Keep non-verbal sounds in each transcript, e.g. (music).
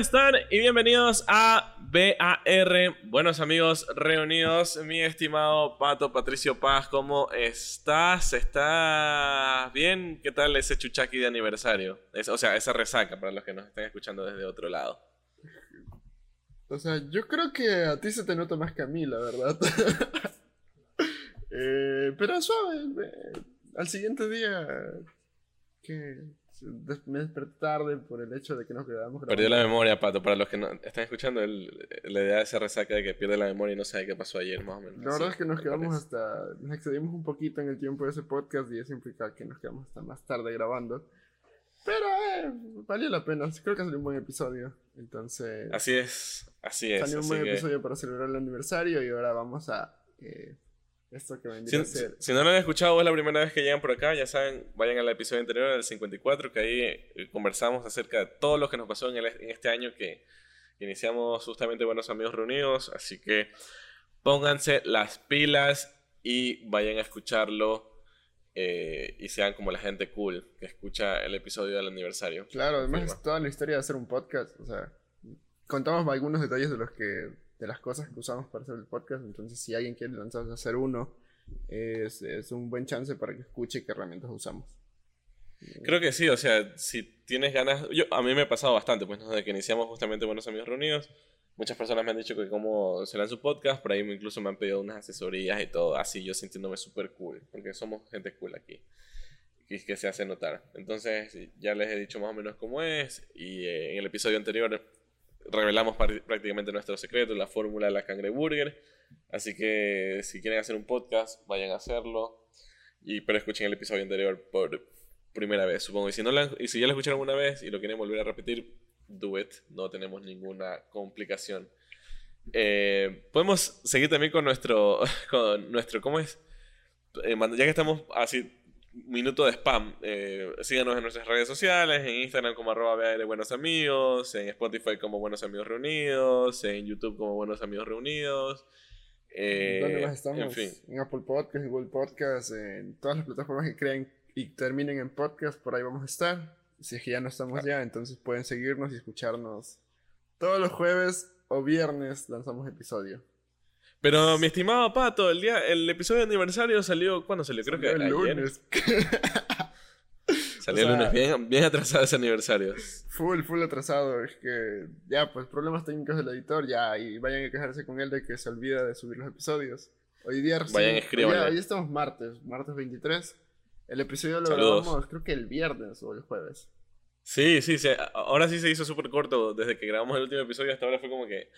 están? Y bienvenidos a BAR, buenos amigos reunidos. Mi estimado Pato Patricio Paz, ¿cómo estás? ¿Estás bien? ¿Qué tal ese chuchaqui de aniversario? o sea, esa resaca para los que nos están escuchando desde otro lado. O sea, yo creo que a ti se te nota más que a mí, la verdad. (laughs) Eh, pero suave, al siguiente día, que me desperté tarde por el hecho de que nos quedamos Perdió la memoria, Pato. Para los que no están escuchando, la idea de esa resaca de que pierde la memoria y no sabe qué pasó ayer, más o menos. La verdad es que nos quedamos hasta. Nos excedimos un poquito en el tiempo de ese podcast y eso implica que nos quedamos hasta más tarde grabando. Pero, eh, valió la pena. Creo que salió un buen episodio. Entonces. Así es, así es. Salió un buen episodio para celebrar el aniversario y ahora vamos a. Eh, esto que vendría si, Si, no lo han escuchado, es la primera vez que llegan por acá, ya saben, vayan al episodio anterior, el 54, que ahí eh, conversamos acerca de todo lo que nos pasó en, este año que, iniciamos justamente Buenos Amigos Reunidos. Así que pónganse las pilas y vayan a escucharlo. Eh, y sean como la gente cool que escucha el episodio del aniversario. Claro, además es toda la historia de hacer un podcast. O sea, contamos algunos detalles de los que de las cosas que usamos para hacer el podcast. Entonces, si alguien quiere lanzarse a hacer uno, es, es un buen chance para que escuche qué herramientas usamos. Creo que sí, o sea, si tienes ganas, yo a mí me ha pasado bastante, pues desde que iniciamos justamente Buenos Amigos Reunidos, muchas personas me han dicho que cómo se lanza su podcast, por ahí incluso me han pedido unas asesorías y todo, así yo sintiéndome súper cool, porque somos gente cool aquí, y que se hace notar. Entonces, ya les he dicho más o menos cómo es, y eh, en el episodio anterior revelamos prácticamente nuestro secreto, la fórmula de la cangreburger. Así que si quieren hacer un podcast, vayan a hacerlo. Y, pero escuchen el episodio anterior por primera vez, supongo. Y si, ya lo escucharon una vez y lo quieren volver a repetir, do it. No tenemos ninguna complicación. Eh, podemos seguir también con nuestro, (laughs) con nuestro, ¿cómo es? Eh, ya que estamos así minuto de spam. Eh, síganos en nuestras redes sociales, en Instagram como arroba de Buenos Amigos, en Spotify como Buenos Amigos Reunidos, en YouTube como Buenos Amigos Reunidos. Eh, ¿Dónde más estamos? En, fin. en Apple Podcasts, en Google Podcasts, en todas las plataformas que creen y terminen en podcast, por ahí vamos a estar. Si es que ya no estamos ya, entonces pueden seguirnos y escucharnos todos los jueves o viernes lanzamos episodio. Pero mi estimado Pato, el día, el episodio de aniversario salió. ¿Cuándo salió? Creo que el lunes. (laughs) salió el lunes, bien, bien atrasado ese aniversario. Full, full atrasado. Es que ya, pues problemas técnicos del editor, ya, y vayan a quejarse con él de que se olvida de subir los episodios. Hoy día Vayan, escriban. Hoy, hoy, estamos martes, martes 23. El episodio lo grabamos, creo que el viernes o el jueves. Sí, sí, sí, ahora sí se hizo súper corto. Desde que grabamos el último episodio hasta ahora fue como que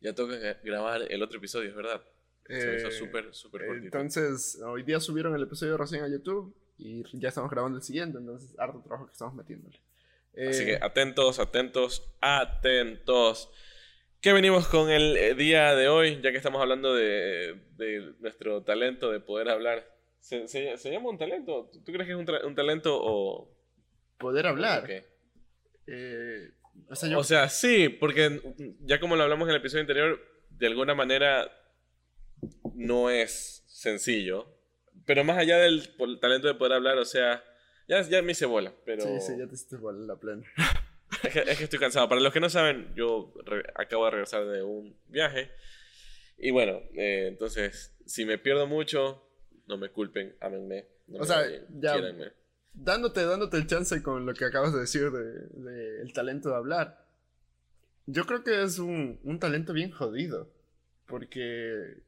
ya toca grabar el otro episodio, es verdad. Se eh, súper, súper cortito. Entonces, hoy día subieron el episodio recién a YouTube y ya estamos grabando el siguiente, entonces harto trabajo que estamos metiéndole. Así que eh, atentos, atentos, atentos. ¿Qué venimos con el eh, día de hoy? Ya que estamos hablando de, de nuestro talento de poder hablar. ¿Se, se, llama un talento? ¿Tú crees que es un, un talento o...? Poder hablar. Eh, o, sea, sí, porque ya como lo hablamos en el episodio anterior, de alguna manera no es sencillo. Pero más allá del talento de poder hablar, o sea, ya, ya me hice bola. Pero... Sí, sí, ya te hiciste bola la plena. (laughs) es, que, estoy cansado. Para los que no saben, yo acabo de regresar de un viaje. Y bueno, eh, entonces, si me pierdo mucho, no me culpen, ámenme. o sea, ya, dándote, dándote el chance con lo que acabas de decir de, el talento de hablar. Yo creo que es un, un talento bien jodido. Porque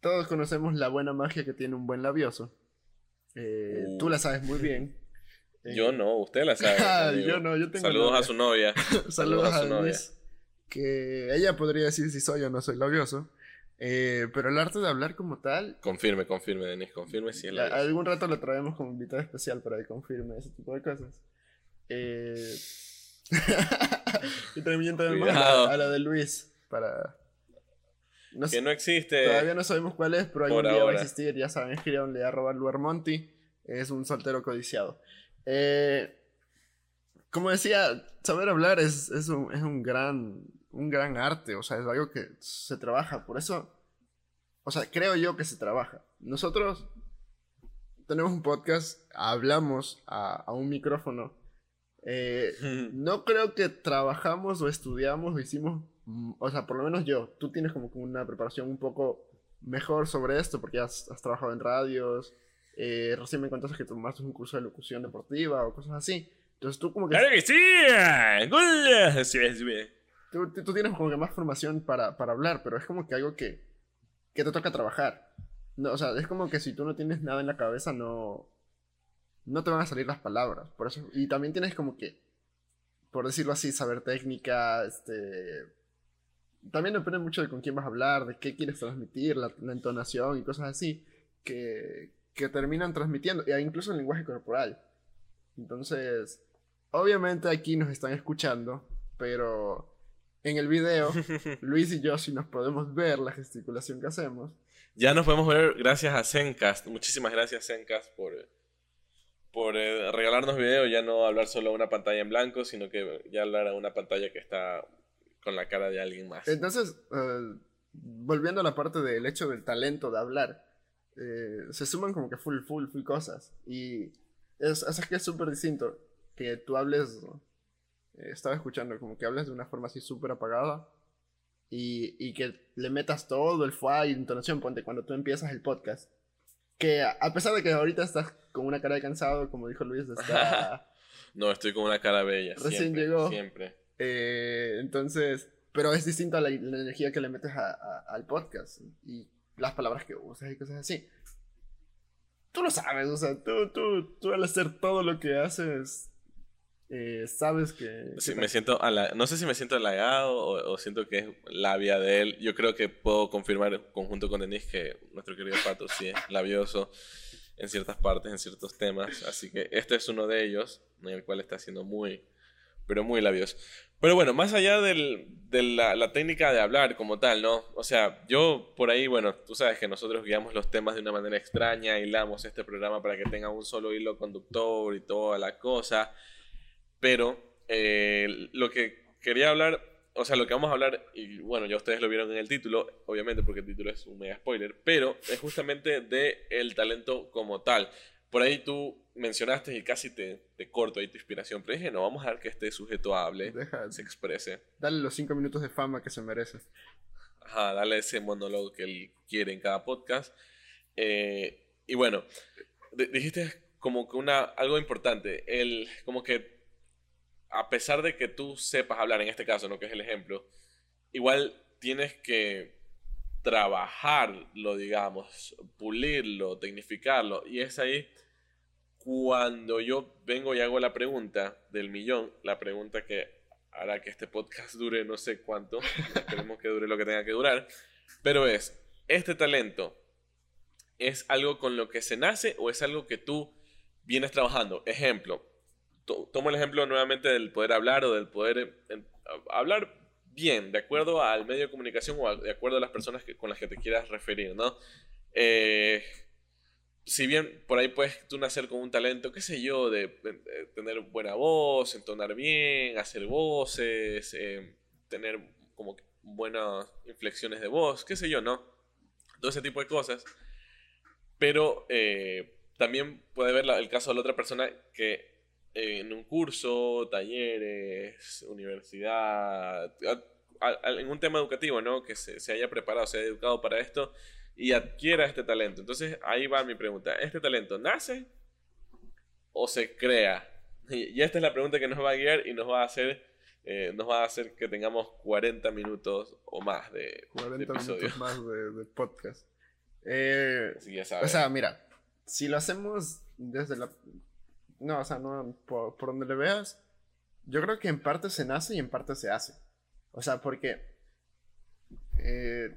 todos conocemos la buena magia que tiene un buen labioso. Eh, tú la sabes muy bien. (laughs) yo no, usted la sabe. (laughs) yo no, yo tengo Saludos a su novia. (laughs) Saludos, a, su novia. que ella podría decir si soy o no soy labioso. Eh, pero el arte de hablar como tal. Confirme, confirme, Denis, confirme si la Algún rato lo traemos como invitado especial para que confirme ese tipo de cosas. Eh... (laughs) y también tenemos a, la de Luis para. que no existe. Todavía no sabemos cuál es, pero algún día va a existir. Ya saben, escríbanle a robar Monty. Es un soltero codiciado. Eh, como decía, saber hablar es, es, un, es un gran un gran arte, o sea, es algo que se trabaja, por eso, o sea, creo yo que se trabaja. Nosotros tenemos un podcast, hablamos a, un micrófono Eh, (laughs) no creo que trabajamos o estudiamos o hicimos, mm, o sea, por lo menos yo, tú tienes como una preparación un poco mejor sobre esto porque has, has trabajado en radios, eh, recién me contaste que tomaste un curso de locución deportiva o cosas así. Entonces tú como que... ¡Claro que sí! Tú, tú, tienes como que más formación para, para, hablar, pero es como que algo que, que te toca trabajar. No, o sea, es como que si tú no tienes nada en la cabeza, no, no te van a salir las palabras. Por eso, y también tienes como que, por decirlo así, saber técnica, este... También depende mucho de con quién vas a hablar, de qué quieres transmitir, la, la entonación y cosas así, que, que terminan transmitiendo, e incluso el lenguaje corporal. Entonces, obviamente aquí nos están escuchando, pero en el video, (laughs) Luis y yo sí nos podemos ver la gesticulación que hacemos. Ya nos podemos ver gracias a Zencast. Muchísimas gracias Zencast por, por eh, regalarnos video, ya no hablar solo a una pantalla en blanco, sino que ya hablar a una pantalla que está con la cara de alguien más. Entonces, eh, volviendo a la parte del hecho del talento de hablar, eh, se suman como que full, full, full cosas. Y es, es que es súper distinto que tú hables, estaba escuchando, como que hables de una forma así súper apagada y, y, que le metas todo el fuá y intonación, ponte cuando tú empiezas el podcast. Que a pesar de que ahorita estás con una cara de cansado, como dijo Luis, (laughs) está... no, estoy con una cara bella. Recién llegó. Siempre. Eh, entonces, pero es distinto a la, energía que le metes al podcast. Y las palabras que usas y cosas así. Tú lo sabes, o sea, tú, tú, tú al hacer todo lo que haces, eh, sabes que... Sí, me siento, no sé si me siento halagado o, siento que es la vía de él. Yo creo que puedo confirmar conjunto con Denis que nuestro querido Pato sí es labioso en ciertas partes, en ciertos temas. Así que este es uno de ellos, en el cual está siendo muy, pero muy labioso. Pero bueno, más allá de la, técnica de hablar como tal, ¿no? O sea, yo por ahí, bueno, tú sabes que nosotros guiamos los temas de una manera extraña, hilamos este programa para que tenga un solo hilo conductor y toda la cosa. Pero eh, lo que quería hablar, o sea, lo que vamos a hablar, y bueno, ya ustedes lo vieron en el título, obviamente porque el título es un mega spoiler, pero es justamente de el talento como tal. Por ahí tú mencionaste y casi te, te, corto ahí tu inspiración, pero dije, no, vamos a ver que este sujeto hable, se exprese. Dale los cinco minutos de fama que se merece. Ajá, dale ese monólogo que él quiere en cada podcast. Eh, y bueno, dijiste como que una, algo importante, el, como que a pesar de que tú sepas hablar, en este caso, ¿no? que es el ejemplo, igual tienes que trabajarlo, digamos, pulirlo, tecnificarlo, y es ahí cuando yo vengo y hago la pregunta del millón, la pregunta que hará que este podcast dure no sé cuánto, (laughs) esperemos que dure lo que tenga que durar, pero es, ¿este talento es algo con lo que se nace o es algo que tú vienes trabajando? Ejemplo, tomo el ejemplo nuevamente del poder hablar o del poder hablar bien, de acuerdo al medio de comunicación o de acuerdo a las personas con las que te quieras referir, ¿no? Eh, si bien por ahí puedes tú nacer con un talento, qué sé yo, de, tener buena voz, entonar bien, hacer voces, eh, tener como buenas inflexiones de voz, qué sé yo, ¿no? Todo ese tipo de cosas. Pero eh, también puede ver el caso de la otra persona que eh, en un curso, talleres, universidad, en un tema educativo, ¿no? Que se, se haya preparado, se haya educado para esto y adquiera este talento. Entonces ahí va mi pregunta. ¿Este talento nace o se crea? Y, esta es la pregunta que nos va a guiar y nos va a hacer, eh, nos va a hacer que tengamos 40 minutos o más de, 40 minutos más de, podcast. (laughs) Eh, o sea, mira, si lo hacemos desde la... No, o sea, no, por, por donde le veas, yo creo que en parte se nace y en parte se hace. O sea, porque... Eh,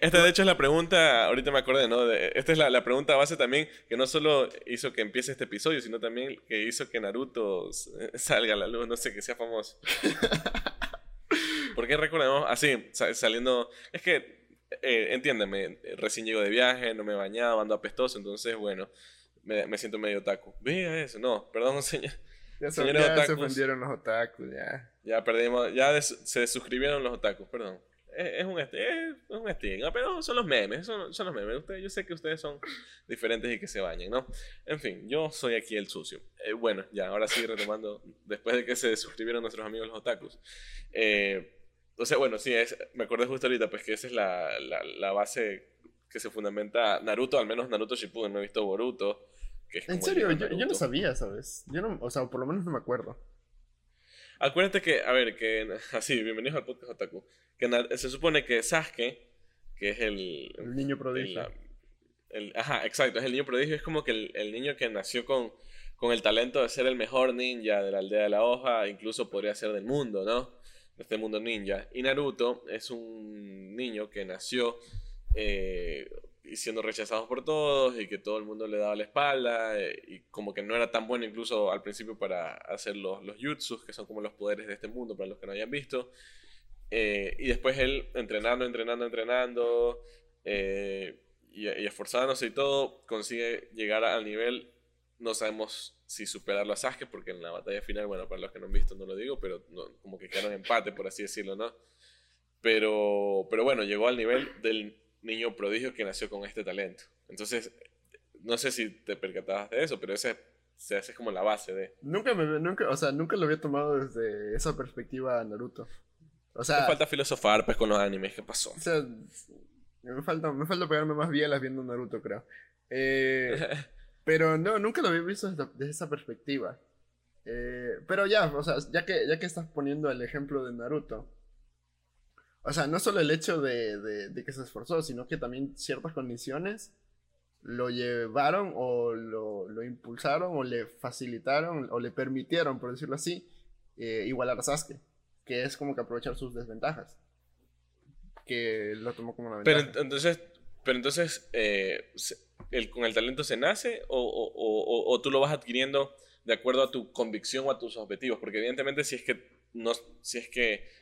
esta de hecho es la pregunta, ahorita me acordé, ¿no? esta es la, la, pregunta base también que no solo hizo que empiece este episodio, sino también que hizo que Naruto salga a la luz, no sé, que sea famoso. (laughs) Porque recordemos, así, saliendo, es que, eh, entiéndeme, recién llego de viaje, no me he bañado, ando apestoso, entonces, bueno, me, me siento medio otaku. Vea eso, no, perdón, (laughs) señor. Ya, se, ya se ofendieron los otakus, ya. Ya perdimos, ya se suscribieron los otakus, perdón. es, un, es un estigma, pero son los memes, son, son los memes. Ustedes, yo sé que ustedes son diferentes y que se bañen, ¿no? En fin, yo soy aquí el sucio. Eh, bueno, ya, ahora sí retomando, después de que se suscribieron nuestros amigos los otakus. Eh, o sea, bueno, sí, es, me acordé justo ahorita, pues que esa es la, la, la base que se fundamenta Naruto, al menos Naruto Shippuden, no he visto Boruto. Que es en serio, yo, yo, no sabía, ¿sabes? Yo no, o sea, por lo menos no me acuerdo. Acuérdate que, a ver, que (laughs) así, bienvenidos al podcast Otaku. Que se supone que Sasuke, que es el. El niño prodigio. El, ajá, exacto, es el niño prodigio. Es como que el, el, niño que nació con, con el talento de ser el mejor ninja de la aldea de la hoja, incluso podría ser del mundo, ¿no? De este mundo ninja. Y Naruto es un niño que nació eh, y siendo rechazados por todos y que todo el mundo le daba la espalda eh, y como que no era tan bueno incluso al principio para hacer los, los jutsus, que son como los poderes de este mundo para los que no hayan visto. Eh, y después él entrenando, entrenando, entrenando y, y, esforzándose y todo, consigue llegar al nivel, no sabemos si superarlo a Sasuke, porque en la batalla final, bueno, para los que no han visto no lo digo, pero como que quedaron empate, por así decirlo, ¿no? Pero, pero bueno, llegó al nivel del niño prodigio que nació con este talento. Entonces, no sé si te percatabas de eso, pero ese se hace como la base de... Nunca, me, nunca, o sea, nunca lo había tomado desde esa perspectiva Naruto. O sea... Me falta filosofar pues con los animes, ¿qué pasó? O sea, me falta, me falta pegarme más bielas viendo Naruto, creo. Eh, (laughs) pero no, nunca lo había visto desde, esa perspectiva. Eh, pero ya, o sea, ya que, ya que estás poniendo el ejemplo de Naruto, o sea, no solo el hecho de, que se esforzó, sino que también ciertas condiciones lo llevaron o lo, impulsaron o le facilitaron o le permitieron, por decirlo así, eh, igualar a Sasuke, que es como que aprovechar sus desventajas, que lo tomó como una ventaja. Pero entonces, pero entonces eh, el, ¿con el talento se nace o, o, tú lo vas adquiriendo de acuerdo a tu convicción o a tus objetivos? Porque evidentemente si es que, no, si es que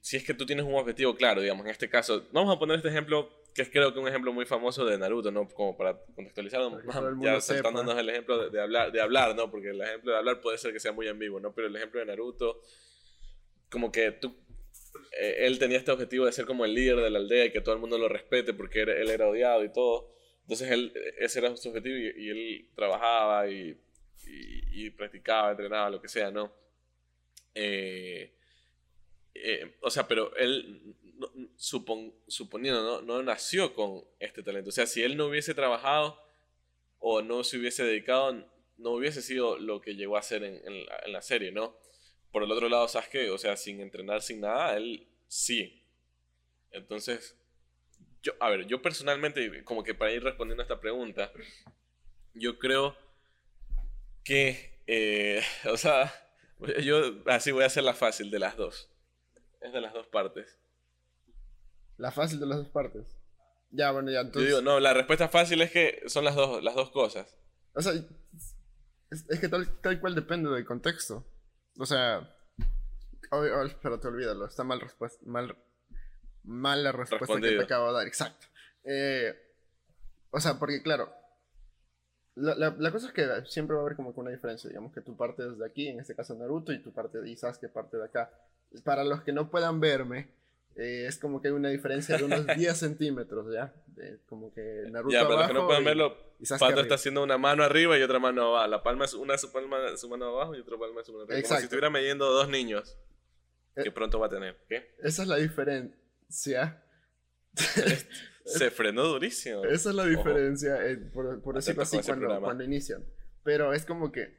si es que tú tienes un objetivo claro, digamos, en este caso, vamos a poner este ejemplo, que es creo que un ejemplo muy famoso de Naruto, ¿no? Como para contextualizarlo, ya saltándonos el ejemplo de, hablar, de hablar, ¿no? Porque el ejemplo de hablar puede ser que sea muy ambiguo, ¿no? Pero el ejemplo de Naruto, como que tú, eh, él tenía este objetivo de ser como el líder de la aldea y que todo el mundo lo respete porque él, era odiado y todo. Entonces él, ese era su objetivo y, él trabajaba y, y, y, practicaba, entrenaba, lo que sea, ¿no? Eh, eh, o sea, pero él, suponiendo, ¿no? nació con este talento. O sea, si él no hubiese trabajado o no se hubiese dedicado, no hubiese sido lo que llegó a ser en, la, serie, ¿no? Por el otro lado, Sasuke, o sea, sin entrenar, sin nada, él sí. Entonces, yo, a ver, yo personalmente, como que para ir respondiendo a esta pregunta, yo creo que, eh, (laughs) o sea, yo así voy a hacer la fácil de las dos. Es de las dos partes. La fácil de las dos partes. Ya, bueno, ya entonces. Yo digo, no, la respuesta fácil es que son las dos, las dos cosas. O sea, es, que tal, tal, cual depende del contexto. O sea. Oh, espérate, olvídalo. Está mal respuesta. Mal, mal la respuesta que te acabo de dar. Exacto. Eh, o sea, porque claro. La, la, cosa es que siempre va a haber como que una diferencia. Digamos que tu parte desde aquí, en este caso Naruto, y tu parte de que parte de acá para los que no puedan verme, eh, es como que hay una diferencia de unos (laughs) 10 centímetros, ¿ya? De, como que Naruto Ya, para los que no puedan verlo, Pato está haciendo una mano arriba y otra mano abajo. La palma es una su, palma, su mano abajo y otra palma su mano arriba. Como si estuviera midiendo dos niños que eh, pronto va a tener. ¿Qué? Esa es la diferencia. (laughs) Se frenó durísimo. Esa es la diferencia, eh, por, por decirlo así, cuando, cuando, inician. Pero es como que,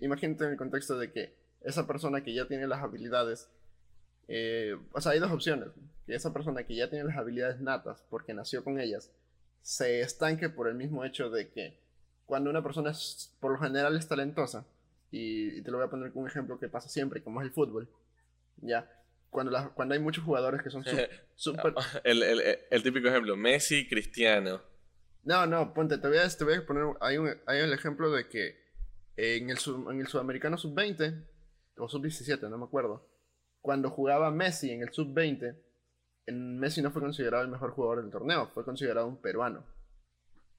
imagínate en el contexto de que esa persona que ya tiene las habilidades, eh, o sea, hay dos opciones. Que esa persona que ya tiene las habilidades natas, porque nació con ellas, se estanque por el mismo hecho de que cuando una persona es, por lo general es talentosa, y, te lo voy a poner con un ejemplo que pasa siempre, como es el fútbol, ya, cuando, cuando hay muchos jugadores que son (laughs) super... (laughs) el, el, el, típico ejemplo, Messi, Cristiano. No, no, ponte, te voy a, te voy a poner, hay, un, hay el ejemplo de que en el, en el sudamericano sub-20, o sub-17, no me acuerdo, cuando jugaba Messi en el sub-20, Messi no fue considerado el mejor jugador del torneo, fue considerado un peruano.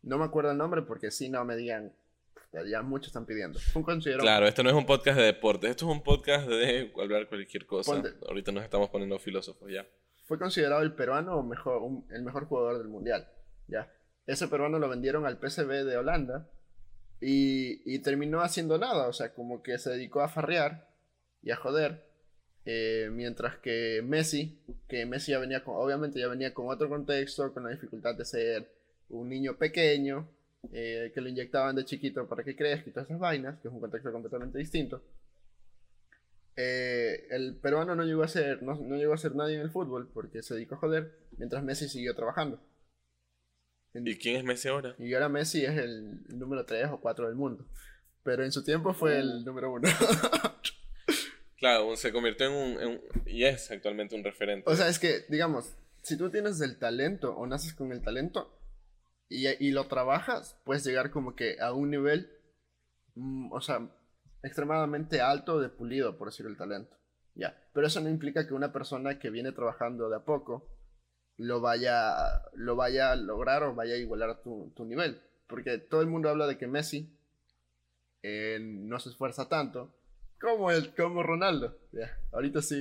No me acuerdo el nombre porque si no me digan, ya muchos están pidiendo. Fue considerado... Claro, esto no es un podcast de deportes, esto es un podcast de hablar cualquier cosa. Ahorita nos estamos poniendo filósofos ya. Fue considerado el peruano mejor, el mejor jugador del mundial. Ya. Ese peruano lo vendieron al PSV de Holanda y, y terminó haciendo nada, o sea, como que se dedicó a farrear y a joder. Eh, mientras que Messi, que Messi ya venía con, obviamente ya venía con otro contexto, con la dificultad de ser un niño pequeño, eh, que lo inyectaban de chiquito para que crezca y todas esas vainas, que es un contexto completamente distinto. Eh, el peruano no llegó a ser, no, no, llegó a ser nadie en el fútbol porque se dedicó a joder, mientras Messi siguió trabajando. ¿Y quién es Messi ahora? Y ahora Messi es el número 3 o 4 del mundo. Pero en su tiempo fue el número 1. (laughs) claro, se convirtió en un, Y es actualmente un referente. O sea, es que, digamos, si tú tienes el talento o naces con el talento, y, lo trabajas, puedes llegar como que a un nivel, mm, o sea, extremadamente alto de pulido, por decir el talento. Ya, pero eso no implica que una persona que viene trabajando de a poco lo vaya, lo vaya a lograr o vaya a igualar a tu, nivel. Porque todo el mundo habla de que Messi eh, no se esfuerza tanto como, el, como Ronaldo. Ya, ahorita sí,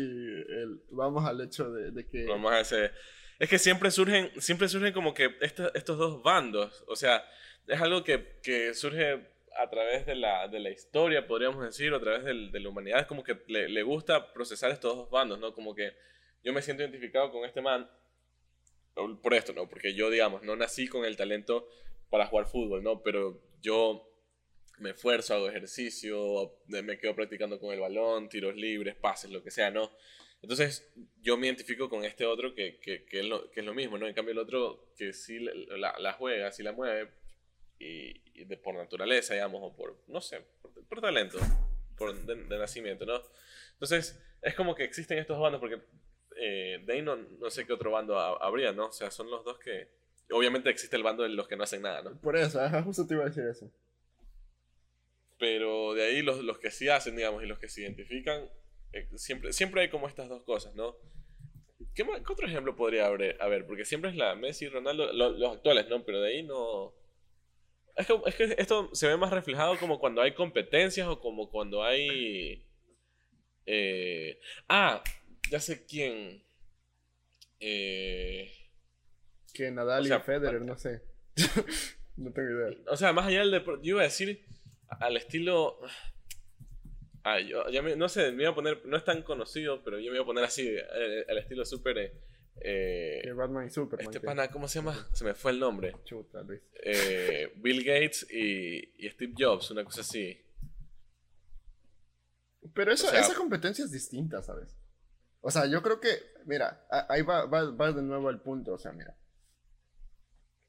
vamos al hecho de, de que... Vamos a ese es que siempre surgen, siempre surgen como que estos dos bandos. O sea, es algo que, que surge a través de la, de la, historia, podríamos decir, o a través de, de la humanidad. Es como que le, le, gusta procesar estos dos bandos, ¿no? Como que yo me siento identificado con este man por esto, ¿no? Porque yo, digamos, no nací con el talento para jugar fútbol, ¿no? Pero yo me esfuerzo, hago ejercicio, me quedo practicando con el balón, tiros libres, pases, lo que sea, ¿no? Entonces, yo me identifico con este otro que, que, que, es, lo, que es, lo, mismo, ¿no? En cambio, el otro que sí la, juega, sí la mueve, y, de, por naturaleza, digamos, o por, no sé, por, talento, por de, nacimiento, ¿no? Entonces, es como que existen estos bandos, porque eh, de no, no, sé qué otro bando habría, ¿no? O sea, son los dos que... Obviamente existe el bando de los que no hacen nada, ¿no? Por eso, justo te iba a decir eso. Pero de ahí los, los que sí hacen, digamos, y los que se identifican, eh, siempre, siempre hay como estas dos cosas, ¿no? ¿Qué, otro ejemplo podría haber, ver Porque siempre es la Messi y Ronaldo, los actuales, ¿no? Pero de ahí no... Es que, es que, esto se ve más reflejado como cuando hay competencias o como cuando hay... Eh... Ah, ya sé quién. Eh... Que Nadal y Federer, no sé. (laughs) no tengo idea. O sea, más allá del deporte, yo iba a decir al estilo... Ah, yo, ya no sé, me iba a poner, no es tan conocido, pero yo me iba a poner así, al estilo súper... Eh, eh Batman y Superman. Este pana, ¿cómo se llama? Se me fue el nombre. Chuta, Luis. Eh, Bill Gates y, y, Steve Jobs, una cosa así. Pero eso, esa competencia es distinta, ¿sabes? O sea, yo creo que, mira, ahí va, va, va de nuevo al punto, o sea, mira.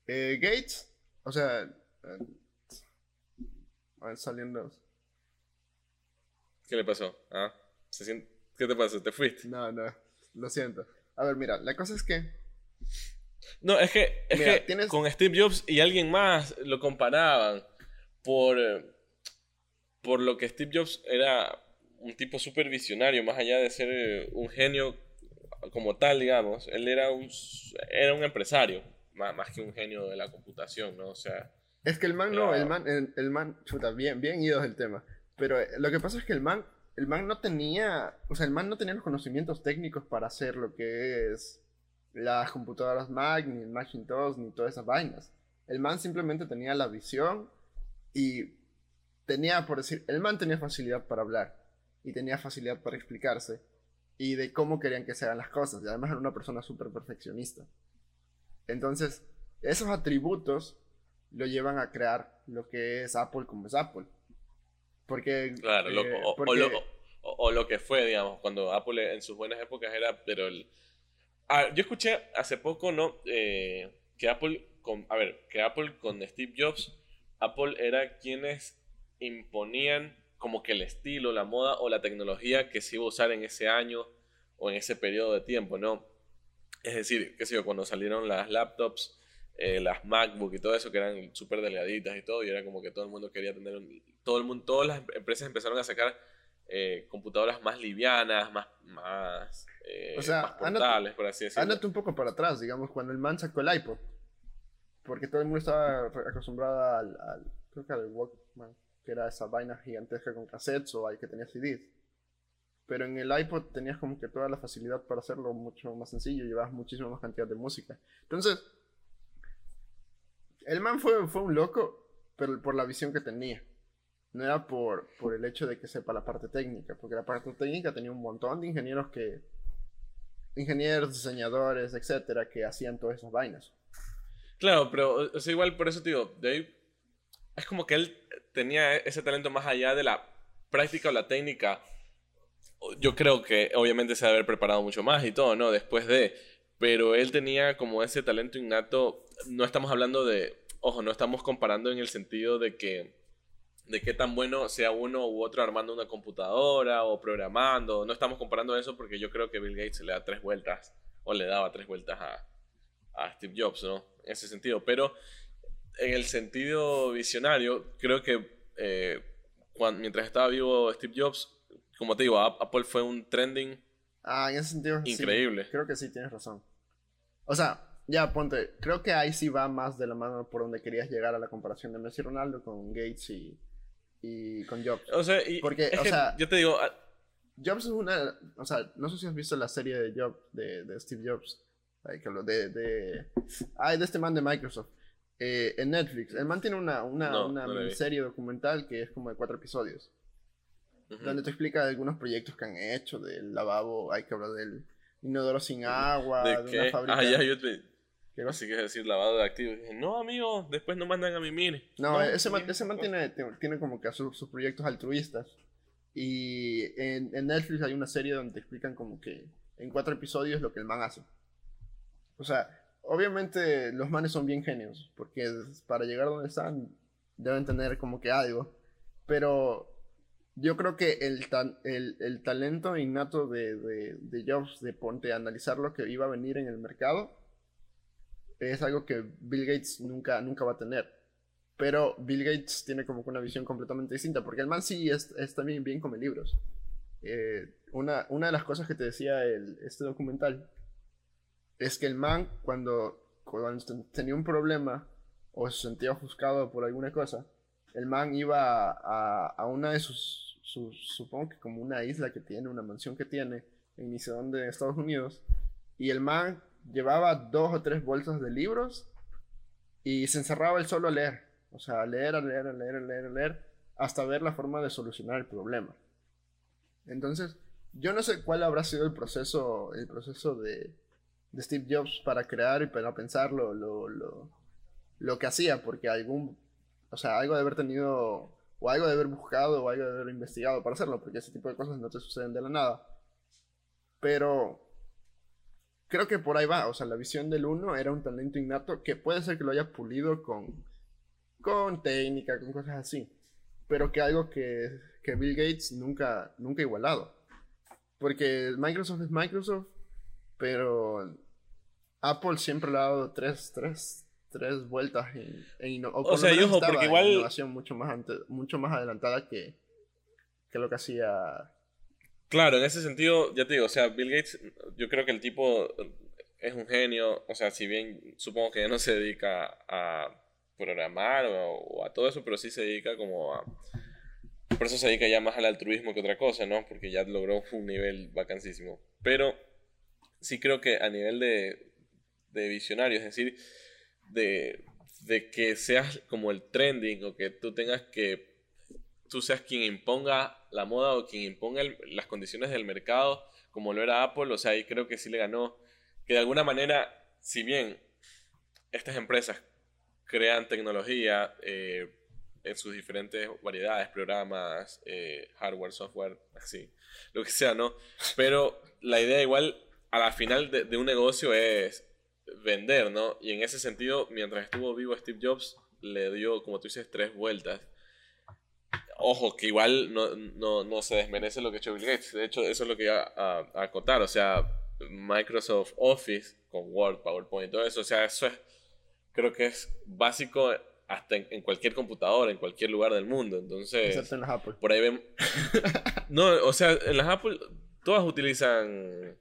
Eh, Gates, o sea, eh, saliendo ¿Qué le pasó? ¿Ah? ¿Qué te pasó? ¿Te fuiste? No, no, lo siento. A ver, mira, la cosa es que... No, es que, es que con Steve Jobs y alguien más lo comparaban por, por lo que Steve Jobs era un tipo súper visionario, más allá de ser eh, un genio como tal, digamos. Él era un, era un empresario, más, más que un genio de la computación, ¿no? O sea... Es que el man no, el man, el, man, chuta, bien, bien ido el tema. Pero eh, lo que pasa es que el man, el man no tenía, o sea, el man no tenía los conocimientos técnicos para hacer lo que es las computadoras Mac, ni el Macintosh, ni todas esas vainas. El man simplemente tenía la visión y tenía, por decir, el man tenía facilidad para hablar y tenía facilidad para explicarse y de cómo querían que se hagan las cosas. Y además era una persona súper perfeccionista. Entonces, esos atributos lo llevan a crear lo que es Apple como es Apple. Porque. Claro, eh, o, lo, que fue, digamos, cuando Apple en sus buenas épocas era. Pero el. Ah, yo escuché hace poco, ¿no? Eh, que Apple. Con, a ver, que Apple con Steve Jobs. Apple era quienes imponían como que el estilo, la moda o la tecnología que se iba a usar en ese año o en ese periodo de tiempo, ¿no? Es decir, qué sé yo, cuando salieron las laptops eh, las MacBook y todo eso que eran súper delgaditas y todo, y era como que todo el mundo quería tener todo el mundo, todas las empresas empezaron a sacar eh, computadoras más livianas, más, más, eh, o sea, portables, por así decirlo. Ándate un poco para atrás, digamos, cuando el man sacó el iPod, porque todo el mundo estaba acostumbrado al, al creo que al Walkman, que era esa vaina gigantesca con cassettes o hay que tenía CDs. Pero en el iPod tenías como que toda la facilidad para hacerlo mucho más sencillo, llevabas muchísima más cantidad de música. Entonces, el man fue, fue un loco, pero por la visión que tenía. No era por, por el hecho de que sepa la parte técnica, porque la parte técnica tenía un montón de ingenieros que. ingenieros, diseñadores, etcétera, que hacían todas esas vainas. Claro, pero o igual por eso, digo, Dave. Es como que él tenía ese talento más allá de la práctica o la técnica. Yo creo que obviamente se debe haber preparado mucho más y todo, ¿no? Después de. Pero él tenía como ese talento innato. No estamos hablando de. Ojo, no estamos comparando en el sentido de que de qué tan bueno sea uno u otro armando una computadora o programando. No estamos comparando eso porque yo creo que Bill Gates le da tres vueltas o le daba tres vueltas a, a Steve Jobs, ¿no? En ese sentido. Pero en el sentido visionario, creo que eh, mientras estaba vivo Steve Jobs, como te digo, Apple fue un trending. Ah, en ese sentido. Increíble. creo que sí, tienes razón. O sea, ya, ponte, creo que ahí sí va más de la mano por donde querías llegar a la comparación de Messi y Ronaldo con Gates y, y con Jobs. O sea, y Porque, o sea, yo te digo... Ah, Jobs es una... O sea, no sé si has visto la serie de Jobs, de, de Steve Jobs. De, de, ay, de este man de Microsoft. Eh, en Netflix. El man tiene una, una, una serie documental que es como de cuatro episodios. Donde te explica algunos proyectos que han hecho, del lavabo, hay que hablar del inodoro sin agua, de, una fábrica. Ah, ya, yo te, ¿Qué Así que decir lavado de activos. Dije, no, amigo, después no mandan a mimir. No, no ese, man, ese man tiene, tiene, como que sus, proyectos altruistas. Y en, en, Netflix hay una serie donde te explican como que en cuatro episodios lo que el man hace. O sea, obviamente los manes son bien genios, porque para llegar donde están deben tener como que algo. Pero yo creo que el, el, el talento innato de, de, de Jobs de ponte a analizar lo que iba a venir en el mercado es algo que Bill Gates nunca, nunca va a tener. Pero Bill Gates tiene como una visión completamente distinta, porque el man sí es, también bien come libros. Eh, una, una, de las cosas que te decía el, este documental es que el man cuando, cuando tenía un problema o se sentía ofuscado por alguna cosa, el man iba a, a una de sus, supongo que como una isla que tiene, una mansión que tiene en de Estados Unidos, y el man llevaba dos o tres bolsas de libros y se encerraba él solo a leer. O sea, a leer, a leer, a leer, a leer, a leer, hasta ver la forma de solucionar el problema. Entonces, yo no sé cuál habrá sido el proceso, el proceso de, de Steve Jobs para crear y para pensar lo, lo, lo, lo, que hacía, porque algún, o sea, algo de haber tenido, o algo de haber buscado, o algo de haber investigado para hacerlo, porque ese tipo de cosas no te suceden de la nada. Pero creo que por ahí va. O sea, la visión del uno era un talento innato que puede ser que lo haya pulido con, con técnica, con cosas así. Pero que algo que, que Bill Gates nunca, nunca ha igualado. Porque Microsoft es Microsoft, pero Apple siempre le ha dado tres, tres, tres vueltas en, en o, sea, ojo, porque igual innovación mucho más mucho más adelantada que, que lo que hacía Claro, en ese sentido, ya te digo, o sea, Bill Gates, yo creo que el tipo es un genio, o sea, si bien supongo que no se dedica a programar o, a todo eso, pero sí se dedica como a... Por eso se dedica ya más al altruismo que otra cosa, ¿no? Porque ya logró un nivel vacancísimo. Pero sí creo que a nivel de, de visionario, es decir, de, de que seas como el trending o que tú tengas que tú seas quien imponga la moda o quien imponga las condiciones del mercado, como lo era Apple, o sea, ahí creo que sí le ganó, que de alguna manera, si bien estas empresas crean tecnología eh, en sus diferentes variedades, programas, eh, hardware, software, así, lo que sea, ¿no? Pero la idea igual, a la final de, de un negocio es vender, ¿no? Y en ese sentido, mientras estuvo vivo Steve Jobs, le dio, como tú dices, tres vueltas Ojo, que igual no, no, no, se desmerece lo que ha hecho Bill Gates. De hecho, eso es lo que iba a, a acotar. O sea, Microsoft Office con Word, PowerPoint, todo eso. O sea, eso es, creo que es básico hasta en, cualquier computadora, en cualquier lugar del mundo. Entonces, Excepto en las Apple. Por ahí ven. (laughs) no, o sea, en las Apple todas utilizan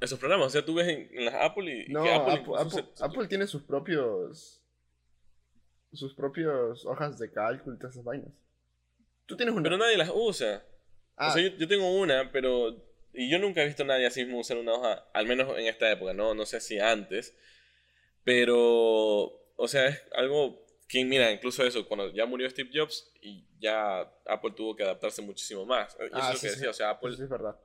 esos programas. O sea, tú ves en, las Apple y. No, Apple, Apple, tiene sus propios. Sus propios hojas de cálculo y todas esas vainas. Tú tienes una. Pero nadie las usa. O sea, ah. yo, tengo una, pero. Y yo nunca he visto a nadie así mismo usar una hoja, al menos en esta época, ¿no? No sé si antes. Pero. O sea, es algo que, mira, incluso eso, cuando ya murió Steve Jobs y ya Apple tuvo que adaptarse muchísimo más. Eso ah, es lo que decía, o sea, Apple. es verdad.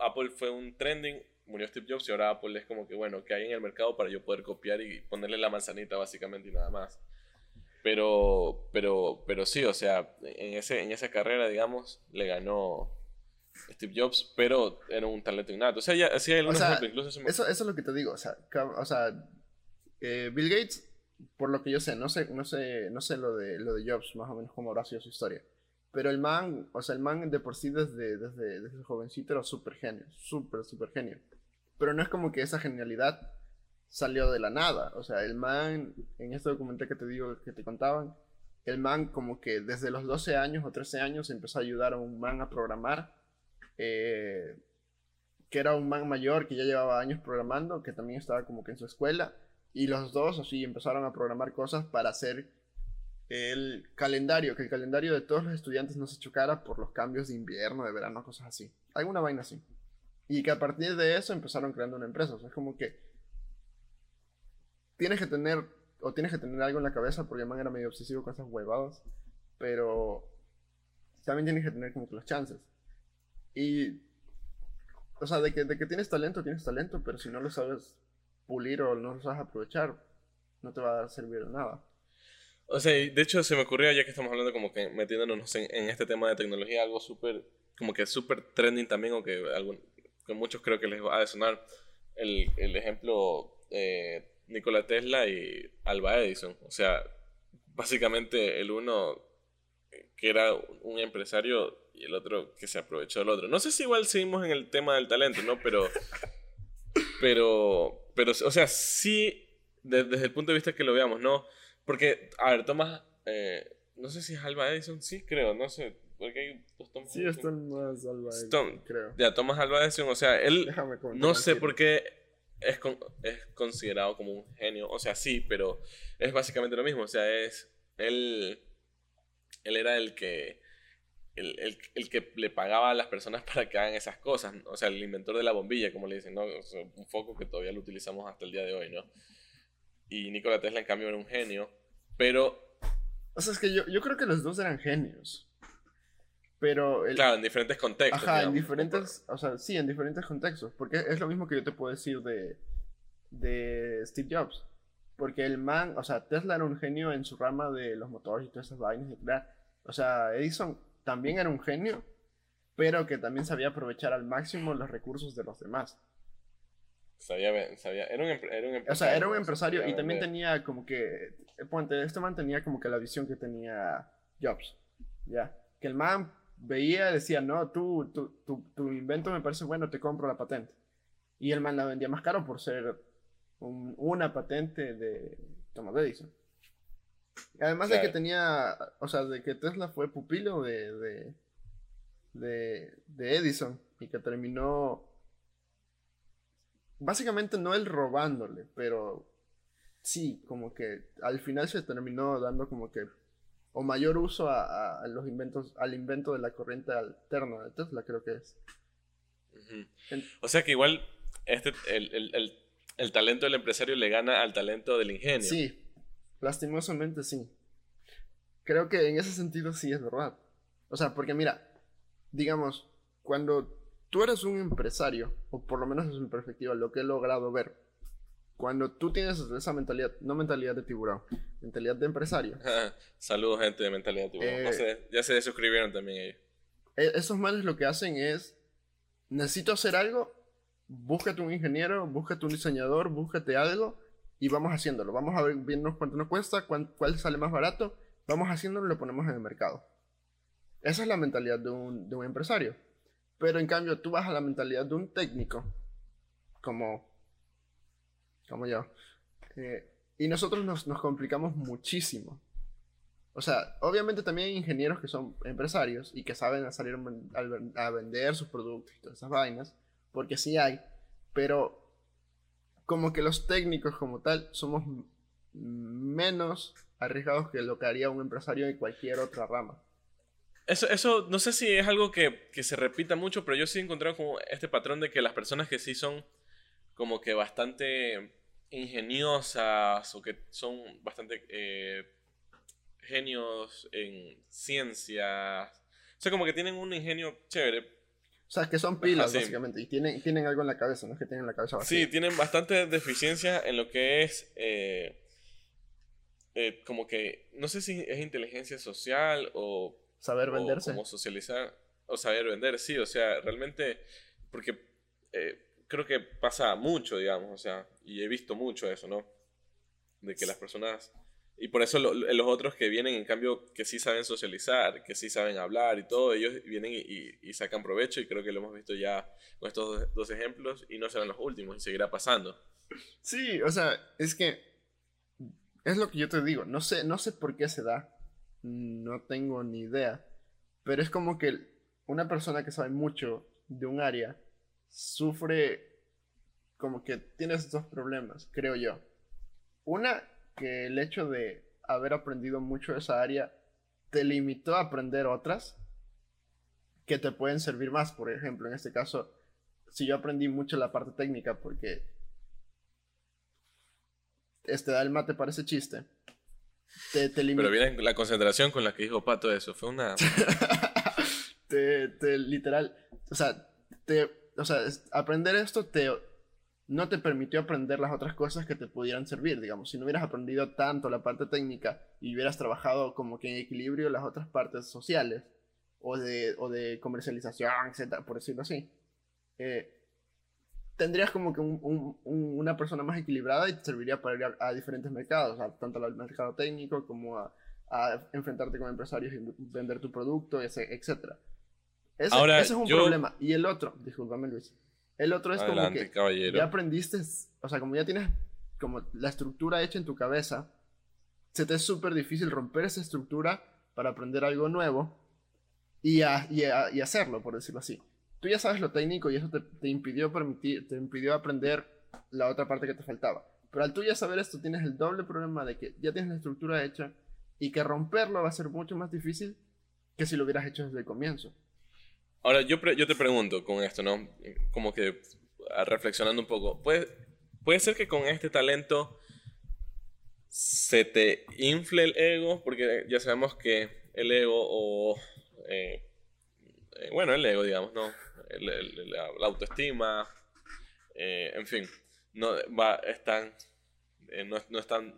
Apple fue un trending, murió Steve Jobs y ahora Apple es como que, bueno, que hay en el mercado para yo poder copiar y ponerle la manzanita básicamente y nada más. Pero, pero, pero sí, o sea, en, ese, en esa carrera, digamos, le ganó Steve Jobs, pero era un talento innato. O sea, ya, sí hay algunos incluso eso, eso, es lo que te digo, o sea, o sea eh, Bill Gates, por lo que yo sé, no sé, no sé, no sé lo de, lo de Jobs, más o menos cómo habrá sido su historia. Pero el man, o sea, el man de por sí desde, desde, desde jovencito era súper genio, súper, súper genio. Pero no es como que esa genialidad salió de la nada. O sea, el man, en este documental que te digo, que te contaban, el man como que desde los 12 años o 13 años empezó a ayudar a un man a programar, eh, que era un man mayor que ya llevaba años programando, que también estaba como que en su escuela, y los dos así empezaron a programar cosas para hacer el calendario, que el calendario de todos los estudiantes no se chocara por los cambios de invierno, de verano, cosas así. Alguna vaina así. Y que a partir de eso empezaron creando una empresa. O sea, es como que tienes que tener, o tienes que tener algo en la cabeza, porque man era medio obsesivo con esas huevadas, pero también tienes que tener como que los chances. Y, o sea, de que, de que tienes talento, tienes talento, pero si no lo sabes pulir o no lo sabes aprovechar, no te va a servir de nada. O sea, de hecho se me ocurrió, ya que estamos hablando como que metiéndonos en, en este tema de tecnología, algo súper, como que súper trending también, o que, algún, que muchos creo que les va a sonar, el, el ejemplo eh, Nikola Tesla y Alba Edison. O sea, básicamente el uno que era un empresario y el otro que se aprovechó del otro. No sé si igual seguimos en el tema del talento, ¿no? Pero, (laughs) pero, pero, o sea, sí, desde el punto de vista que lo veamos, ¿no? Porque, a ver, Thomas, eh, no sé si es Alba Edison, sí, creo, no sé. Porque hay dos Thomas. Sí, están más Alba Edison, creo. Ya, Thomas Alba Edison, o sea, él, no sé por qué es, es considerado como un genio. O sea, sí, pero es básicamente lo mismo. O sea, es. Él. Él era el que. El, el, el, que le pagaba a las personas (laughs) para que hagan esas cosas. O sea, el inventor de la bombilla, como le dicen, ¿no? un foco que todavía lo utilizamos hasta el día de hoy, ¿no? Y Nikola Tesla, en cambio, era un genio. Pero. O sea, es que yo, yo creo que los dos eran genios. Pero claro, en diferentes contextos. Ajá, en diferentes, o sea, sí, en diferentes contextos. Porque es lo mismo que yo te puedo decir de, de Steve Jobs. Porque el man, o sea, Tesla era un genio en su rama de los motores y todas esas vainas O sea, Edison también era un genio, pero que también sabía aprovechar al máximo los recursos de los demás. Sabía, sabía, era un, era un empresario. O sea, era un empresario y también tenía como que, ponte, este man tenía como que la visión que tenía Jobs, ¿ya? Que el man veía, decía, no, tú, tu, invento me parece bueno, te compro la patente. Y el man la vendía más caro por ser una patente de Thomas Edison. Además de que tenía, o sea, de que Tesla fue pupilo de, de, de, Edison y que terminó, básicamente no él robándole, pero sí, como que al final se terminó dando como que o mayor uso a, los inventos, al invento de la corriente alterna de Tesla, creo que es. o sea que igual este, el, talento del empresario le gana al talento del ingenio. Sí, lastimosamente sí. Creo que en ese sentido sí es verdad. O sea, porque mira, digamos, cuando tú eres un empresario, o por lo menos es mi perspectiva, lo que he logrado ver, cuando tú tienes esa mentalidad, no mentalidad de tiburón, mentalidad de empresario. (laughs) Saludos, gente de mentalidad de tiburón. Eh, ya se suscribieron también ellos. E, esos manes lo que hacen es: necesito hacer algo, búscate un ingeniero, búscate un diseñador, búscate algo y vamos haciéndolo. Vamos a ver viendo cuánto nos cuesta, cuál sale más barato, vamos haciéndolo y lo ponemos en el mercado. Esa es la mentalidad de un, de un empresario. Pero en cambio, tú vas a la mentalidad de un técnico, como como yo. Eh, y nosotros nos, nos, complicamos muchísimo. O sea, obviamente también hay ingenieros que son empresarios y que saben salir a, vender sus productos y todas esas vainas, porque sí hay, pero como que los técnicos como tal somos menos arriesgados que lo que haría un empresario en cualquier otra rama. eso, eso no sé si es algo que, que, se repita mucho, pero yo sí he encontrado como este patrón de que las personas que sí son como que bastante ingeniosas o que son bastante eh, genios en ciencias, o sea, como que tienen un ingenio chévere. O sea, que son pilas, básicamente, y tienen, tienen algo en la cabeza, no es que tienen la cabeza vacía. Sí, tienen bastante deficiencia en lo que es... Eh, eh, como que, no sé si es inteligencia social o... Saber venderse. O como socializar, o saber vender, sí, o sea, realmente, porque eh, creo que pasa mucho, digamos, o sea, y he visto mucho eso, ¿no? De que las personas... Y por eso los otros que vienen, en cambio, que sí saben socializar, que sí saben hablar y todo, ellos vienen y, y, sacan provecho y creo que lo hemos visto ya con estos dos, dos ejemplos y no serán los últimos y seguirá pasando. Sí, o sea, es que es lo que yo te digo, no sé, no sé por qué se da, no tengo ni idea, pero es como que una persona que sabe mucho de un área sufre como que tiene estos dos problemas, creo yo. Una, que el hecho de haber aprendido mucho esa área te limitó a aprender otras que te pueden servir más. Por ejemplo, en este caso, si yo aprendí mucho la parte técnica porque este da el mate parece chiste. Te, Pero miren la concentración con la que dijo Pato eso, fue una... (laughs) te, literal, o sea, te, o sea, aprender esto te, no te permitió aprender las otras cosas que te pudieran servir, digamos. Si no hubieras aprendido tanto la parte técnica y hubieras trabajado como que en equilibrio las otras partes sociales o de, o de comercialización, etcétera, por decirlo así, eh, tendrías como que una persona más equilibrada y te serviría para ir a, diferentes mercados, tanto al mercado técnico como a, enfrentarte con empresarios y vender tu producto, etc. Ese, Ahora, ese es un problema. Y el otro, discúlpame Luis, el otro es como que ya aprendiste, o sea, como ya tienes como la estructura hecha en tu cabeza, se te es súper difícil romper esa estructura para aprender algo nuevo y, y hacerlo, por decirlo así tú ya sabes lo técnico y eso te, impidió permitir, te impidió aprender la otra parte que te faltaba. Pero al tú ya saber esto tienes el doble problema de que ya tienes la estructura hecha y que romperlo va a ser mucho más difícil que si lo hubieras hecho desde el comienzo. Ahora, yo, yo te pregunto con esto, ¿no? Como que ah, reflexionando un poco, ¿puede, ser que con este talento se te infle el ego? Porque ya sabemos que el ego o... Eh, eh, bueno, el ego, digamos, ¿no? la, autoestima, eh, en fin, no va, están, eh, no, están,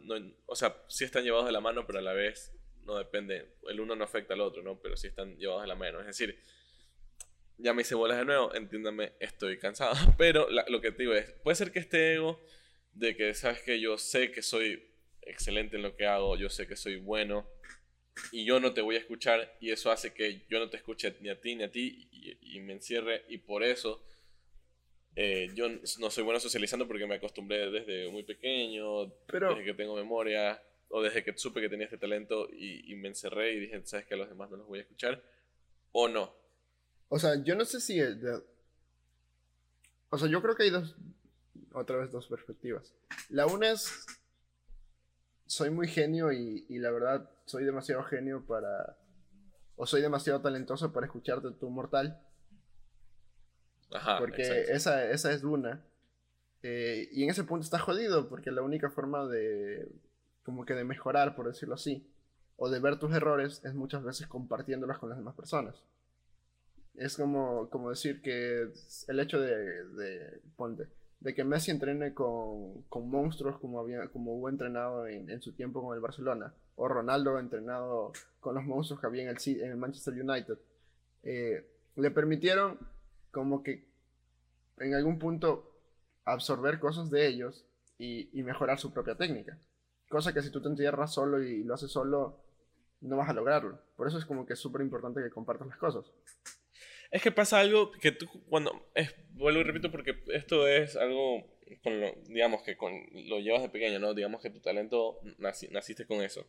o sea, sí están llevados de la mano, pero a la vez no depende, el uno no afecta al otro, ¿no? Pero sí están llevados de la mano, es decir, ya me hice bolas de nuevo, entiéndame, estoy cansado, (laughs) pero lo que te digo es, puede ser que este ego de que, sabes que yo sé que soy excelente en lo que hago, yo sé que soy bueno, y yo no te voy a escuchar y eso hace que yo no te escuche ni a ti ni a ti y, me encierre y por eso eh, yo no soy bueno socializando porque me acostumbré desde muy pequeño, desde que tengo memoria o desde que supe que tenía este talento y, me encerré y dije, sabes que a los demás no los voy a escuchar o no. O sea, yo no sé si... O sea, yo creo que hay dos, otra vez dos perspectivas. La una es soy muy genio y, la verdad soy demasiado genio para... O soy demasiado talentoso para escucharte tu mortal. Ajá, porque esa, esa, es una. Eh, y en ese punto está jodido porque la única forma de... Como que de mejorar, por decirlo así. O de ver tus errores es muchas veces compartiéndolas con las demás personas. Es como, como decir que el hecho de, de ponte, de que Messi entrene con, con monstruos como, había, como hubo entrenado en, en, su tiempo con el Barcelona, o Ronaldo entrenado con los monstruos que había en el, en el Manchester United, eh, le permitieron como que en algún punto absorber cosas de ellos y, y, mejorar su propia técnica. Cosa que si tú te entierras solo y lo haces solo, no vas a lograrlo. Por eso es como que es súper importante que compartas las cosas. Es que pasa algo que tú cuando... Es, vuelvo y repito porque esto es algo con lo, digamos que con, lo llevas de pequeño, ¿no? Digamos que tu talento naciste con eso.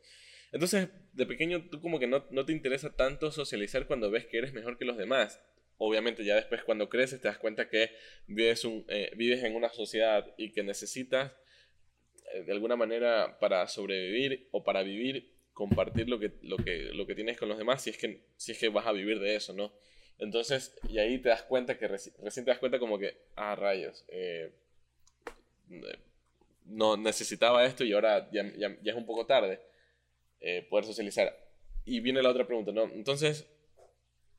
Entonces, de pequeño tú como que no, no, te interesa tanto socializar cuando ves que eres mejor que los demás. Obviamente ya después cuando creces te das cuenta que vives, un, eh, vives en una sociedad y que necesitas eh, de alguna manera para sobrevivir o para vivir compartir lo que, lo que, lo que tienes con los demás si es, que, si es que vas a vivir de eso, ¿no? Entonces, y ahí te das cuenta que recién te das cuenta como que, ah, rayos, eh, no necesitaba esto y ahora ya, ya, es un poco tarde eh, poder socializar. Y viene la otra pregunta, ¿no? Entonces,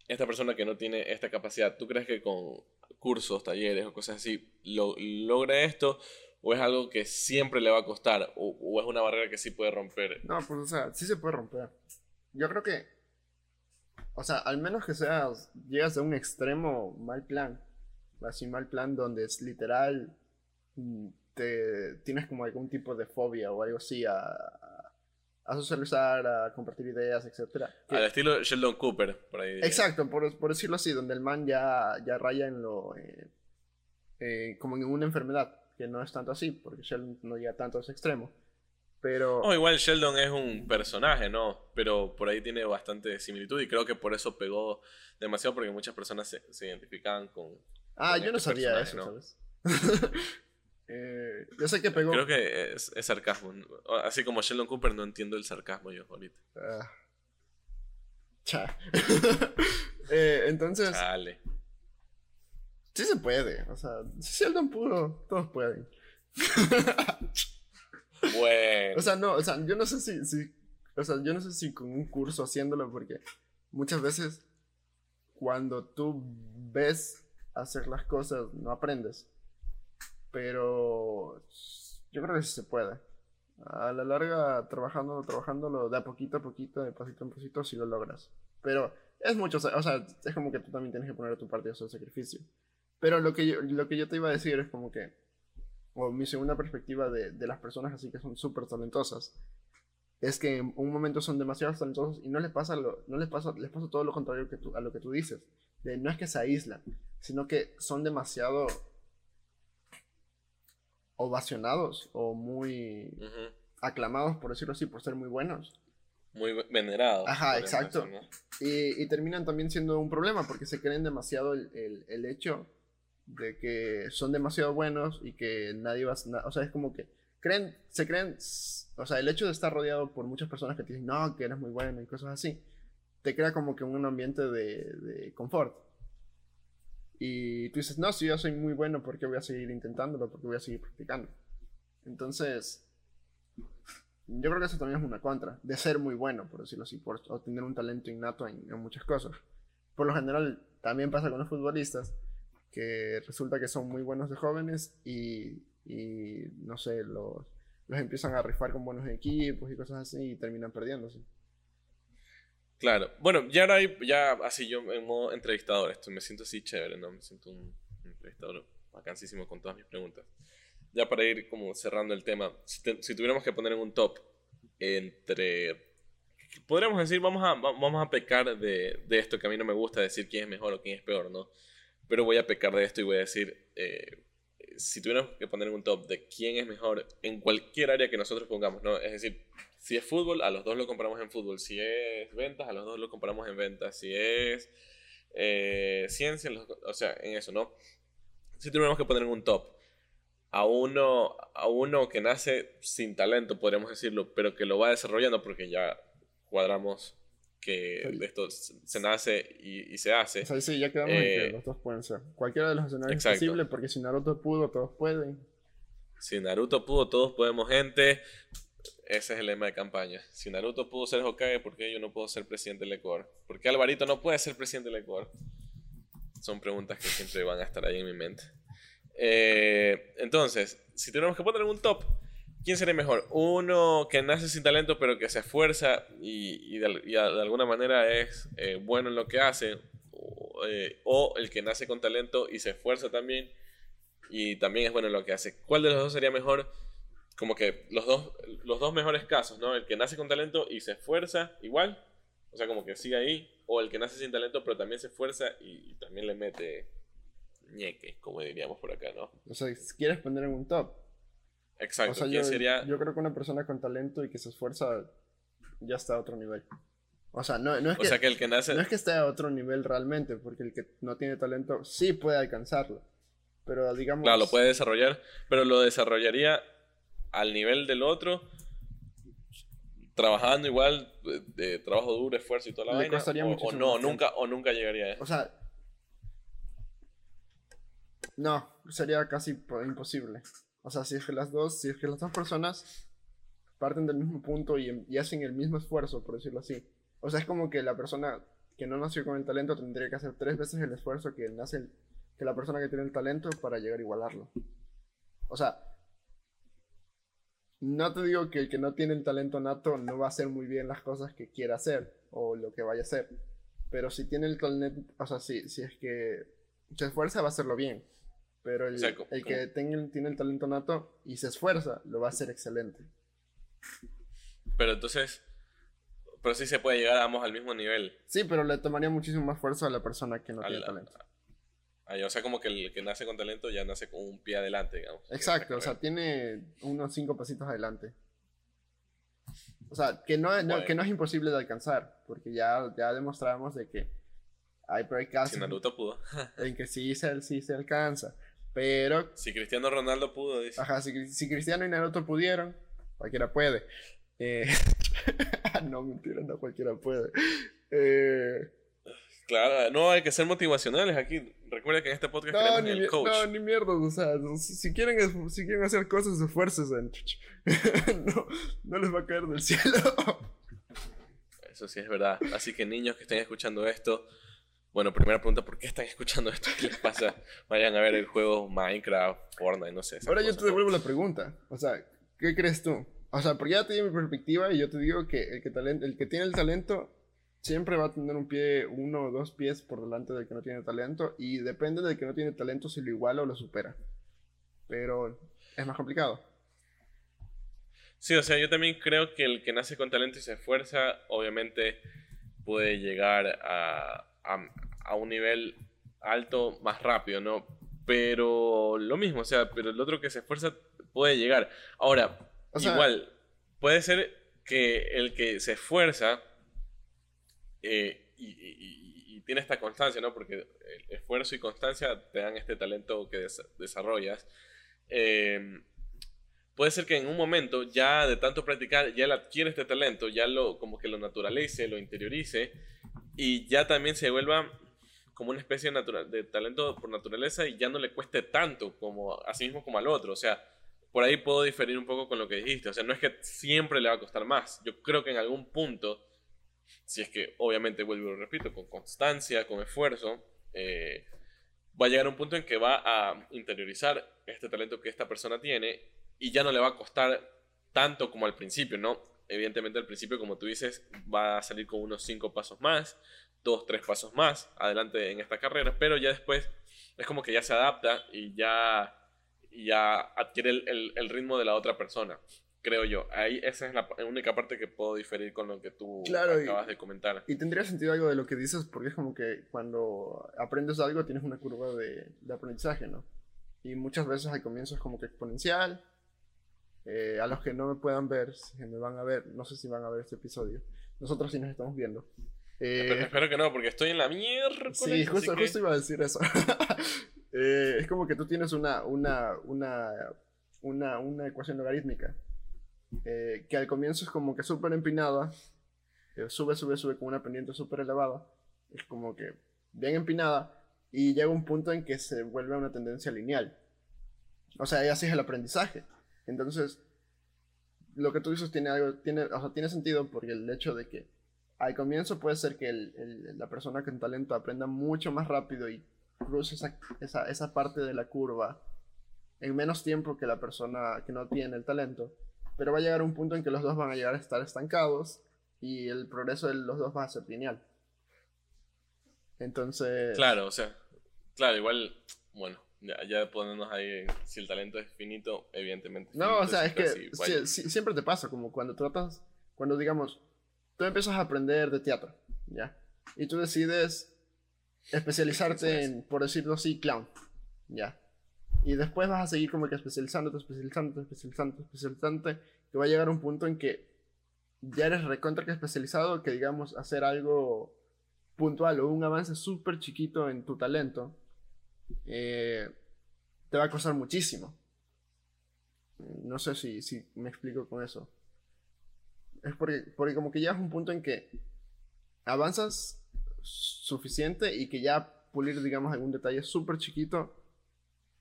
esta persona que no tiene esta capacidad, ¿tú crees que con cursos, talleres o cosas así lo, logra esto? ¿O es algo que siempre le va a costar? ¿O, es una barrera que sí puede romper? No, pues o sea, sí se puede romper. Yo creo que, o sea, al menos que seas, llegas a un extremo mal plan, así mal plan donde es literal, mm, te tienes como algún tipo de fobia o algo así a, a socializar, a compartir ideas, etc. Al estilo Sheldon Cooper, por ahí. Exacto, por, por, decirlo así, donde el man ya, ya raya en lo... Eh, eh, como en una enfermedad, que no es tanto así, porque Sheldon no llega tanto a ese extremo. Pero... Oh, igual Sheldon es un personaje, ¿no? Pero por ahí tiene bastante similitud y creo que por eso pegó demasiado porque muchas personas se, se identificaban con... Ah, yo no este sabía eso, ¿sabes? (laughs) Eh, yo sé que pegó. Creo que es, sarcasmo. Así como Sheldon Cooper, no entiendo el sarcasmo yo ahorita. Ah. Cha. (laughs) eh, entonces. Chale. Sí se puede. O sea, si Sheldon pudo, todos pueden. (laughs) bueno. O sea, no, o sea, yo no sé si, si. O sea, yo no sé si con un curso haciéndolo, porque muchas veces cuando tú ves hacer las cosas, no aprendes. Pero yo creo que sí se puede. A la larga, trabajando, trabajándolo de a poquito a poquito, de pasito en pasito, si lo logras. Pero es mucho, o sea, es como que tú también tienes que poner tu parte de hacer sacrificio. Pero lo que, yo, lo que yo te iba a decir es como que, o mi segunda perspectiva de, de las personas así que son súper talentosas, es que en un momento son demasiado talentosos y no les pasa, lo, no les pasa, les pasa todo lo contrario que tú, a lo que tú dices. De, no es que se aíslan, sino que son demasiado ovacionados o muy aclamados, por decirlo así, por ser muy buenos. Muy venerados. Ajá, exacto. Y, terminan también siendo un problema porque se creen demasiado el, el, hecho de que son demasiado buenos y que nadie va a... O sea, es como que creen, se creen... O sea, el hecho de estar rodeado por muchas personas que te dicen, no, que eres muy bueno y cosas así, te crea como que un ambiente de, de confort. Y tú dices, no, si yo soy muy bueno, ¿por qué voy a seguir intentándolo? ¿Por qué voy a seguir practicando? Entonces, yo creo que eso también es una contra, de ser muy bueno, por decirlo así, por, o tener un talento innato en, muchas cosas. Por lo general, también pasa con los futbolistas, que resulta que son muy buenos de jóvenes y, y no sé, los, los empiezan a rifar con buenos equipos y cosas así y terminan perdiéndose. Claro. Bueno, ya ahora hay, ya así yo en modo entrevistador, esto me siento así chévere, ¿no? Me siento un, entrevistador vacancísimo con todas mis preguntas. Ya para ir como cerrando el tema, si, tuviéramos que poner en un top entre podríamos decir, vamos a, vamos a pecar de, de, esto que a mí no me gusta decir quién es mejor o quién es peor, ¿no? Pero voy a pecar de esto y voy a decir, eh, si tuviéramos que poner un top de quién es mejor en cualquier área que nosotros pongamos, ¿no? Es decir, si es fútbol, a los dos lo compramos en fútbol. Si es ventas, a los dos lo compramos en ventas. Si es eh, ciencia, o sea, en eso, ¿no? Si tuviéramos que poner en un top a uno, a uno que nace sin talento, podríamos decirlo, pero que lo va desarrollando porque ya cuadramos que de esto se nace y, se hace. O sea, sí, ya quedamos en que eh, los dos pueden ser. Cualquiera de los escenarios es posible porque si Naruto pudo, todos pueden. Si Naruto pudo, todos podemos, gente. Ese es el lema de campaña. Si Naruto pudo ser Hokage, ¿por qué yo no puedo ser presidente del Ecuador? ¿Por qué Alvarito no puede ser presidente del Ecuador? Son preguntas que siempre van a estar ahí en mi mente. Eh, entonces, si tenemos que poner un top, ¿quién sería mejor? ¿Uno que nace sin talento pero que se esfuerza y, de, alguna manera es eh, bueno en lo que hace? Eh, ¿O el que nace con talento y se esfuerza también y también es bueno en lo que hace? ¿Cuál de los dos sería mejor? como que los dos, los dos mejores casos, ¿no? El que nace con talento y se esfuerza igual, o sea, como que sigue ahí, o el que nace sin talento pero también se esfuerza y, también le mete ñeque, como diríamos por acá, ¿no? O sea, si quieres poner en un top. Exacto, yo, sería? Yo creo que una persona con talento y que se esfuerza ya está a otro nivel. O sea, no, no es que, que, el que nace... no es que esté a otro nivel realmente, porque el que no tiene talento sí puede alcanzarlo. Pero digamos... Claro, lo puede desarrollar, pero lo desarrollaría al nivel del otro, trabajando igual, de, trabajo duro, esfuerzo y toda la Le costaría o, o no, nunca, o nunca llegaría a eso. O sea, no, sería casi po- imposible. O sea, si es que las dos, si es que las dos personas parten del mismo punto y, hacen el mismo esfuerzo, por decirlo así. O sea, es como que la persona que no nació con el talento tendría que hacer tres veces el esfuerzo que nace el- que la persona que tiene el talento para llegar a igualarlo. O sea, no te digo que el que no tiene el talento nato no va a hacer muy bien las cosas que quiera hacer o lo que vaya a hacer. Pero si tiene el talento, o sea, si es que se esfuerza, va a hacerlo bien. Pero el, O sea, co- el que tenga- tiene el talento nato y se esfuerza, lo va a hacer excelente. Pero entonces, pero sí se puede llegar ambos al mismo nivel. Sí, pero le tomaría muchísimo más fuerza a la persona que no Al- tiene talento. Ahí, o sea, como que el que nace con talento ya nace con un pie adelante, digamos. Exacto, o sea, tiene unos cinco pasitos adelante. O sea, que no, no- Bueno. que no es imposible de alcanzar, porque ya, ya demostramos de que hay casos Si Naruto pudo. en que sí se, sí se alcanza. Pero, Si Cristiano Ronaldo pudo, dice. ajá, si, si Cristiano y Naruto pudieron, cualquiera puede. Eh, (laughs) no, mentira, no cualquiera puede. Eh, Claro, no hay que ser motivacionales aquí. Recuerda que en este podcast no, ni, el coach. no, ni mierda, o sea, si, si quieren, si quieren hacer cosas, esfuércense. (laughs) no, no les va a caer del cielo. Eso sí es verdad. Así que niños que estén escuchando esto, bueno, primera pregunta, ¿por qué están escuchando esto? ¿Qué les pasa? Vayan a ver el juego Minecraft, Fortnite, no sé. Ahora yo te devuelvo la pregunta. O sea, ¿qué crees tú? O sea, porque ya te di mi perspectiva y yo te digo que el que, talen- el que tiene el talento siempre va a tener un pie, uno o dos pies por delante del que no tiene talento y depende del que no tiene talento si lo iguala o lo supera. Pero es más complicado. Sí, o sea, yo también creo que el que nace con talento y se esfuerza, obviamente puede llegar a, a, a un nivel alto más rápido, ¿no? Pero lo mismo, o sea, pero el otro que se esfuerza puede llegar. Ahora, O sea- igual, puede ser que el que se esfuerza eh, y, y- y- y tiene esta constancia, ¿no? Porque el esfuerzo y constancia te dan este talento que des- desarrollas. Eh, puede ser que en un momento ya de tanto practicar ya él adquiere este talento, ya lo como que lo naturalice, lo interiorice y ya también se vuelva como una especie de, natural, de talento por naturaleza y ya no le cueste tanto como a sí mismo como al otro, o sea, por ahí puedo diferir un poco con lo que dijiste, o sea, no es que siempre le va a costar más, yo creo que en algún punto, si es que obviamente vuelvo y repito, con constancia, con esfuerzo, eh, va a llegar un punto en que va a interiorizar este talento que esta persona tiene y ya no le va a costar tanto como al principio, ¿no? Evidentemente al principio, como tú dices, va a salir con unos cinco pasos más, dos, tres pasos más adelante en esta carrera, pero ya después es como que ya se adapta y ya, y ya adquiere el, el- el ritmo de la otra persona, creo yo. Ahí esa es la única parte que puedo diferir con lo que tú Claro, y- acabas de comentar. Y tendría sentido algo de lo que dices porque es como que cuando aprendes algo tienes una curva de, de aprendizaje, ¿no? Y muchas veces al comienzo es como que exponencial. Eh, a los que no me puedan ver, si me van a ver, no sé si van a ver este episodio. Nosotros sí nos estamos viendo. Eh, Espero, espero que no, porque estoy en la mierda. Sí, justo, justo iba a decir eso. (laughs) Eh, es como que tú tienes una, una, una, una, una ecuación logarítmica eh, que al comienzo es como que súper empinada, eh, sube, sube, sube con una pendiente súper elevada, es como que bien empinada y llega un punto en que se vuelve una tendencia lineal. O sea, así es el aprendizaje. Entonces, lo que tú dices tiene algo, tiene, o sea, tiene sentido porque el hecho de que al comienzo puede ser que el- la persona con talento aprenda mucho más rápido y cruce esa, esa, esa parte de la curva en menos tiempo que la persona que no tiene el talento. Pero va a llegar un punto en que los dos van a llegar a estar estancados y el progreso de los dos va a ser lineal. Entonces, Claro, o sea, claro, igual, bueno, ya, ya ponernos ahí, si el talento es finito, evidentemente. No, o finito, sea, es que siempre te pasa, como cuando tratas, cuando digamos, tú empiezas a aprender de teatro, ¿ya? Y tú decides especializarte es. en, por decirlo así, clown, ¿ya? Y después vas a seguir como que especializándote, especializándote, especializándote, especializándote, que va a llegar un punto en que ya eres recontra que especializado, que digamos, hacer algo puntual o un avance súper chiquito en tu talento, eh, te va a costar muchísimo. No sé si, si me explico con eso. Es porque, porque como que llegas a un punto en que avanzas suficiente y que ya pulir, digamos, algún detalle súper chiquito,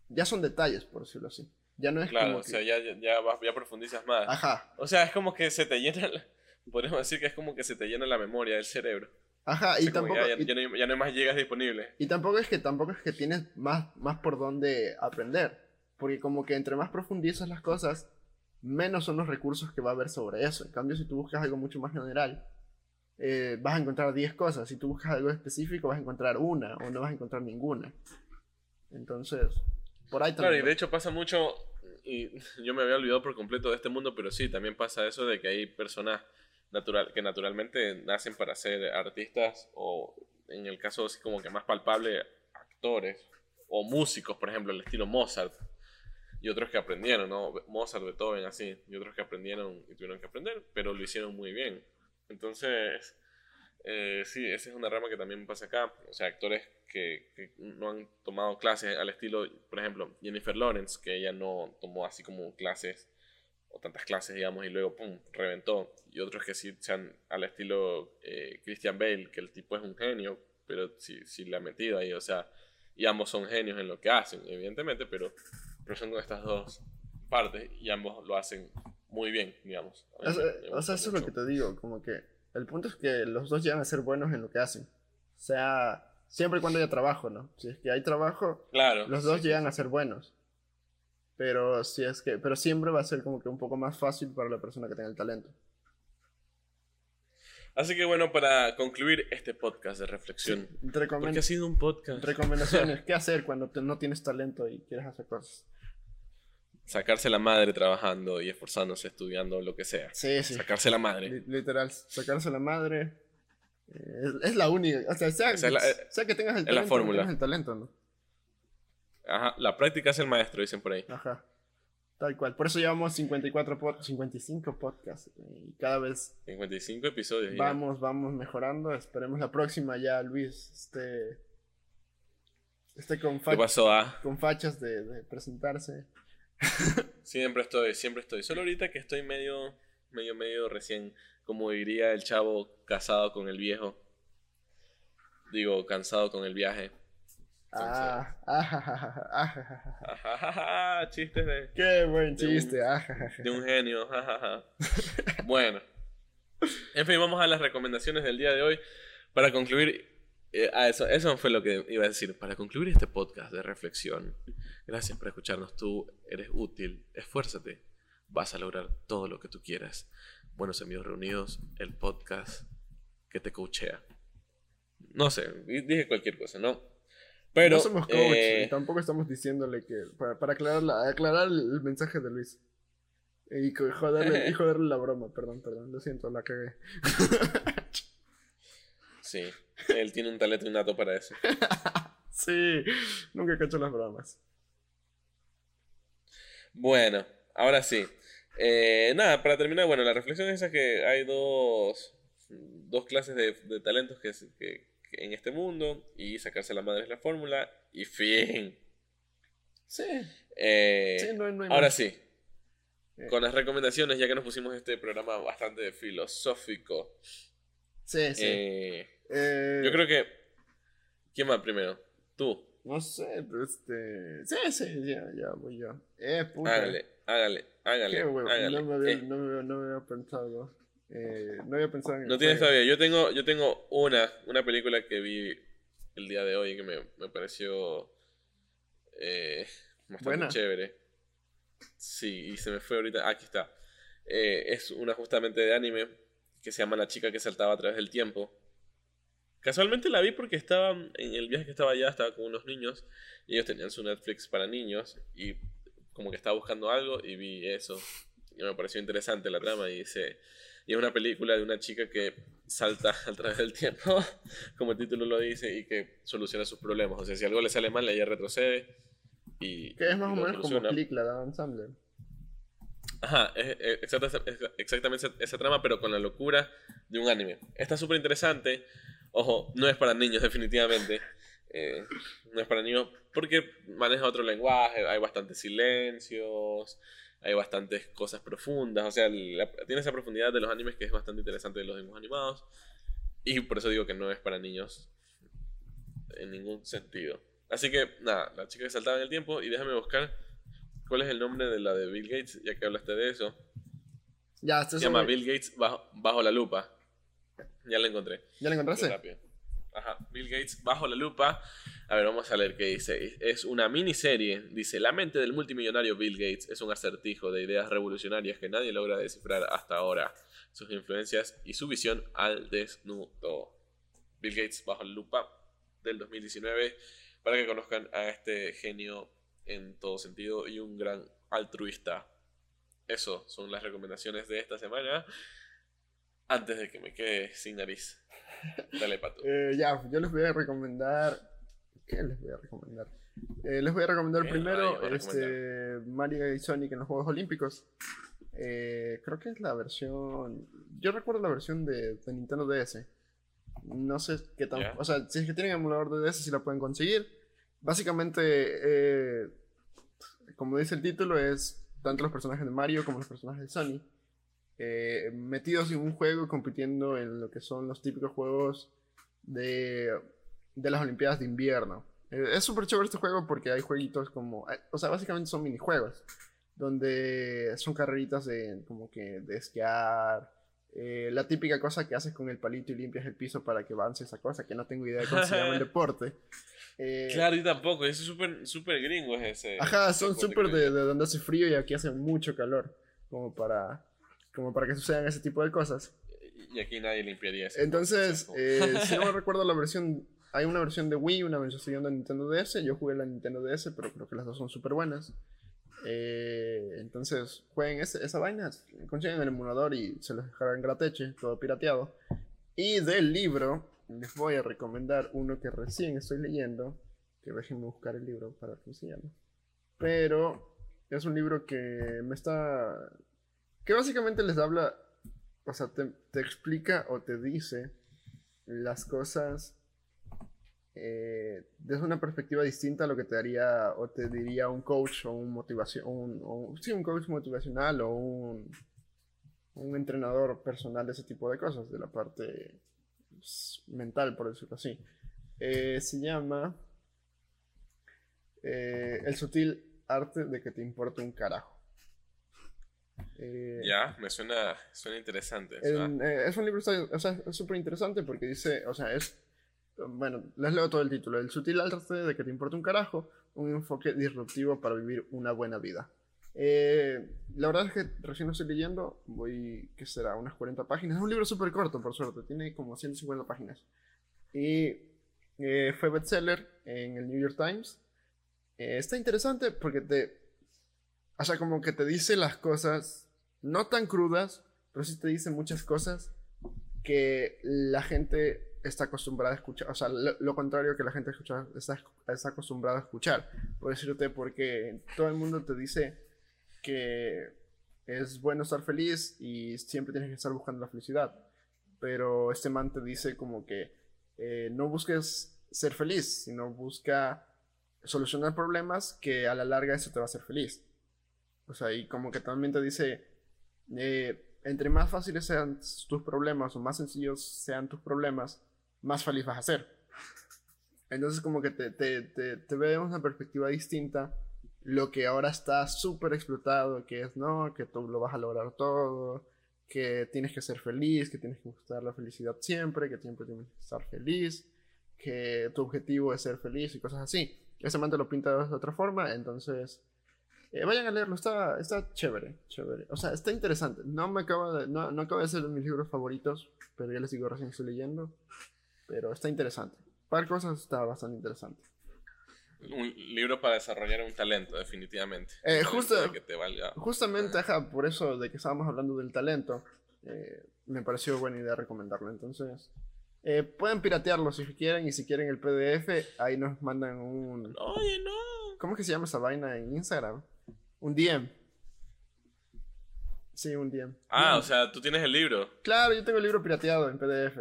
ya son detalles, por decirlo así. Ya no es claro, o sea, ya, ya, ya profundizas más. Ajá. O sea, es como que se te llena, (laughs) podemos decir que es como que se te llena la memoria del cerebro. Ajá, y tampoco... Ya, ya, no hay, ya, no hay, más llegas disponibles. Y tampoco es que, tampoco es que tienes más, más por dónde aprender. Porque como que entre más profundizas las cosas, menos son los recursos que va a haber sobre eso. En cambio, si tú buscas algo mucho más general, eh, vas a encontrar 10 cosas. Si tú buscas algo específico, vas a encontrar una o no vas a encontrar ninguna. Entonces, por ahí también. Claro, y de hecho pasa mucho, y (laughs) yo me había olvidado por completo de este mundo, pero sí, también pasa eso de que hay personas que naturalmente nacen para ser artistas o, en el caso así como que más palpable, actores o músicos, por ejemplo, el estilo Mozart. Y otros que aprendieron, ¿no? Mozart, Beethoven, así. Y otros que aprendieron y tuvieron que aprender, pero lo hicieron muy bien. Entonces, eh, sí, esa es una rama que también pasa acá. O sea, actores que, no han tomado clases al estilo, por ejemplo, Jennifer Lawrence, que ella no tomó así como clases o tantas clases, digamos, y luego, ¡pum!, reventó. Y otros que sí sean al estilo eh, Christian Bale, que el tipo es un genio, pero sí, sí le ha metido ahí, o sea, y ambos son genios en lo que hacen, evidentemente, pero, pero son estas dos partes y ambos lo hacen muy bien, digamos. O sea, eso es lo que te digo, como que el punto es que los dos llegan a ser buenos en lo que hacen. O sea, siempre y cuando haya trabajo, ¿no? Si es que hay trabajo, claro, los dos llegan a ser buenos. Pero si es que, pero siempre va a ser como que un poco más fácil para la persona que tenga el talento. Así que bueno, para concluir este podcast de reflexión, porque ha sido un podcast. Recomendaciones, (laughs) ¿qué hacer cuando no tienes talento y quieres hacer cosas? sacarse la madre trabajando y esforzándose, estudiando, lo que sea. Sí, sí. Sacarse la madre. literal, sacarse la madre. Eh, es, la única. O sea, sea, sea que tengas el talento, la fórmula. tengas el talento, ¿no? Ajá, la práctica es el maestro, dicen por ahí. Ajá. Tal cual. Por eso llevamos 54 pod 55 podcasts. Y cada vez. 55 episodios. Vamos, vamos mejorando. Esperemos la próxima ya, Luis. Este. Este con, ah? con fachas de, de presentarse. (laughs) siempre estoy, siempre estoy. Solo ahorita que estoy medio, medio, medio recién, como diría el chavo, casado con el viejo. Digo, cansado con el viaje. Ah, ah, chistes de. Qué buen chiste. de un genio. (laughs) bueno. En fin, vamos a las recomendaciones del día de hoy. Para concluir, eh, eso, eso fue lo que iba a decir. Para concluir este podcast de reflexión, gracias por escucharnos. Tú eres útil, esfuérzate, vas a lograr todo lo que tú quieras. Buenos amigos reunidos, el podcast que te coachea. No sé, dije cualquier cosa, ¿no? Pero, no somos coach eh, y tampoco estamos diciéndole que. Para, aclarar, aclarar el mensaje de Luis. Y joderle, y joderle la broma, perdón, perdón, lo siento, la cagué. (laughs) Sí, él tiene un talento innato para eso. (laughs) sí, nunca cacho las bromas. Bueno, ahora sí. Eh, nada, para terminar, bueno, la reflexión es esa que hay dos, dos clases de, talentos que, que, en este mundo y sacarse la madre es la fórmula y fin. Sí. Eh, ahora sí. Eh. Con las recomendaciones, ya que nos pusimos este programa bastante filosófico. Sí, sí. Eh, yo creo que. ¿Quién va primero? ¿Tú? No sé, este. Sí, sí, ya, ya voy yo. Eh, puta. Hágale, hágale, hágale. Qué No, me había, eh. no, me, no me había pensado. Eh, no había pensado en No tienes todavía. Yo tengo, yo tengo una, una película que vi el día de hoy que me, me pareció eh, bastante Buena. chévere. Sí, y se me fue ahorita. Aquí está. Eh, es una justamente de anime que se llama La chica que saltaba a través del tiempo. Casualmente la vi porque estaba en el viaje que estaba allá, estaba con unos niños y ellos tenían su Netflix para niños y como que estaba buscando algo y vi eso. Y me pareció interesante la trama y dice, y es una película de una chica que salta (laughs) a través del tiempo, como el título lo dice, y que soluciona sus problemas. O sea, si algo le sale mal, ella retrocede y... Que es más o menos como Click, la de Sandler. Ajá, es, exactamente esa trama, pero con la locura de un anime. Está súper interesante Ojo, no es para niños definitivamente. (laughs) eh, no es para niños porque maneja otro lenguaje, hay bastantes silencios, hay bastantes cosas profundas, o sea, tiene esa profundidad de los animes que es bastante interesante de los dibujos animados. Y por eso digo que no es para niños en ningún sentido. Así que, nada, la chica que saltaba en el tiempo y déjame buscar cuál es el nombre de la de Bill Gates, ya que hablaste de eso. Ya, Se llama Bill Gates bajo, bajo, la lupa. Ya la encontré. ¿Ya la encontraste? Ajá, Bill Gates bajo la lupa. A ver, vamos a leer qué dice. Es una miniserie. Dice, la mente del multimillonario Bill Gates es un acertijo de ideas revolucionarias que nadie logra descifrar hasta ahora. Sus influencias y su visión al desnudo. Bill Gates bajo la lupa del 2019 para que conozcan a este genio en todo sentido y un gran altruista. Eso son las recomendaciones de esta semana. Antes de que me quede sin nariz. (laughs) Dale, pato. Eh, ya, yo les voy a recomendar. ¿Qué les voy a recomendar? Eh, les voy a recomendar primero este, Mario y Sonic en los Juegos Olímpicos. Eh, creo que es la versión. Yo recuerdo la versión de, Nintendo DS. No sé qué tan. O sea, si es que tienen emulador de DS, si la pueden conseguir. Básicamente, como dice el título, es tanto los personajes de Mario como los personajes de Sonic eh, metidos en un juego compitiendo en lo que son los típicos juegos de, de las Olimpiadas de invierno. Eh, es súper chévere este juego porque hay jueguitos como, eh, o sea, básicamente son minijuegos, donde son carreritas de, como que de esquiar, la típica cosa que haces con el palito y limpias el piso para que avance esa cosa, que no tengo idea de cómo se llama el (laughs) deporte. claro, yo tampoco, es súper super gringo ese. Ajá, son súper de, de, donde hace frío y aquí hace mucho calor, como para como para que sucedan ese tipo de cosas. Y aquí nadie limpiaría eso. Entonces, eh, (laughs) si no me recuerdo la versión, hay una versión de Wii, una versión de Nintendo DS, yo jugué la Nintendo DS, pero creo que las dos son súper buenas. Eh, entonces, jueguen esa vaina, consiguen el emulador y se los dejarán grateche, todo pirateado. Y del libro, les voy a recomendar uno que recién estoy leyendo, que déjenme buscar el libro para que Pero es un libro que me está que básicamente les habla, o sea, te, explica o te dice las cosas eh, desde una perspectiva distinta a lo que te daría o te diría un coach o un motivación, sí, un coach motivacional o un, un entrenador personal de ese tipo de cosas, de la parte pues, mental, por decirlo así. Eh, se llama eh, El sutil arte de que te importe un carajo. Eh, ya, me suena, suena interesante. Eh, es un libro, o sea, es súper interesante porque dice, o sea, es, bueno, les leo todo el título, El sutil arte de que te importa un carajo, un enfoque disruptivo para vivir una buena vida. Eh, la verdad es que recién lo estoy leyendo, voy, ¿qué será? Unas 40 páginas. Es un libro súper corto, por suerte, tiene como 150 páginas. Y fue bestseller en el New York Times. está interesante porque te, o sea, como que te dice las cosas, no tan crudas, pero sí te dice muchas cosas que la gente está acostumbrada a escuchar. O sea, lo, contrario que la gente está, está acostumbrada a escuchar. Por decirte, porque todo el mundo te dice que es bueno estar feliz y siempre tienes que estar buscando la felicidad. Pero este man te dice como que eh, no busques ser feliz, sino busca solucionar problemas que a la larga eso te va a hacer feliz. O sea, y como que también te dice, eh, entre más fáciles sean tus problemas o más sencillos sean tus problemas, más feliz vas a ser. (laughs) Entonces como que te, te, te, te vemos una perspectiva distinta. Lo que ahora está súper explotado, que es, no, que tú lo vas a lograr todo, que tienes que ser feliz, que tienes que buscar la felicidad siempre, que siempre tienes que estar feliz, que tu objetivo es ser feliz y cosas así. Ese man te lo pinta de otra forma, entonces eh, vayan a leerlo, está, está chévere, chévere. O sea, está interesante. No me acaba de, no, no acaba de ser de mis libros favoritos, pero ya les digo, recién estoy leyendo. Pero está interesante. Para cosas está bastante interesante. Un libro para desarrollar un talento, definitivamente. Eh, justo, Justamente, ajá, por eso de que estábamos hablando del talento, eh, me pareció buena idea recomendarlo. Entonces, pueden piratearlo si quieren y si quieren el PDF, ahí nos mandan un... Oye, no. ¿Cómo que se llama esa vaina en Instagram? Un DM. Sí, un DM. Ah, o sea, tú tienes el libro. Claro, yo tengo el libro pirateado en PDF.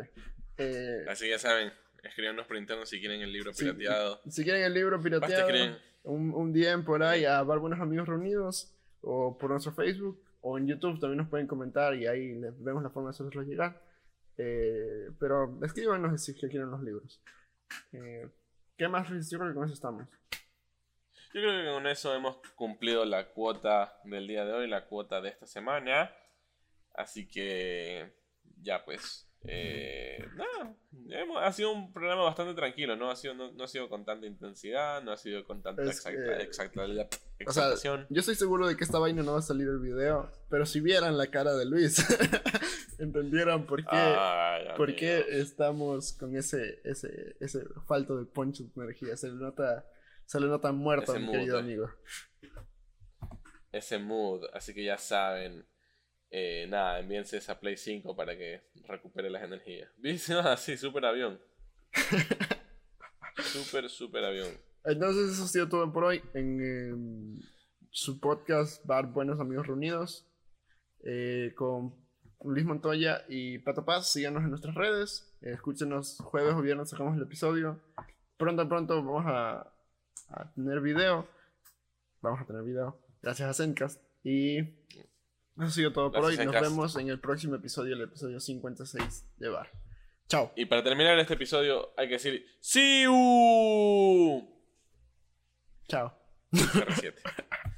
Eh, Así ya saben, escríbanos por interno si quieren el libro pirateado. Si, quieren el libro pirateado, un, un DM por ahí a Buenos Amigos Reunidos o por nuestro Facebook o en YouTube también nos pueden comentar y ahí les vemos la forma de hacerlos llegar. Eh, pero escríbanos si quieren los libros. Eh, ¿Qué más? Yo creo que con eso estamos. Yo creo que con eso hemos cumplido la cuota del día de hoy, la cuota de esta semana. Así que ya pues. Eh, ha sido un programa bastante tranquilo, ¿no? Ha sido, no, ha sido con tanta intensidad, no ha sido con tanta exacta, yo estoy seguro de que esta vaina no va a salir el video, pero si vieran la cara de Luis, (laughs) entendieran por qué, por qué estamos con ese, ese, ese falto de poncho de energía. Se le nota, se le nota muerto, mi querido eh. amigo. Ese mood, así que ya saben. Eh, nada, envíense esa Play 5 para que recupere las energías. (laughs) ¿Viste? Ah, sí, super avión. (laughs) super, super avión. Entonces, eso ha sido todo por hoy en em, su podcast Bar Buenos Amigos Reunidos. Eh, con Luis Montoya y Pato Paz. Síganos en nuestras redes. escúchenos jueves o viernes, sacamos el episodio. Pronto, pronto vamos a, a tener video. Vamos a tener video. Gracias a Zencast. Y eso ha sido todo por hoy. Nos vemos en el próximo episodio, el episodio 56 de Bar. Chao. Y para terminar este episodio hay que decir ¡See you! Chao. (laughs)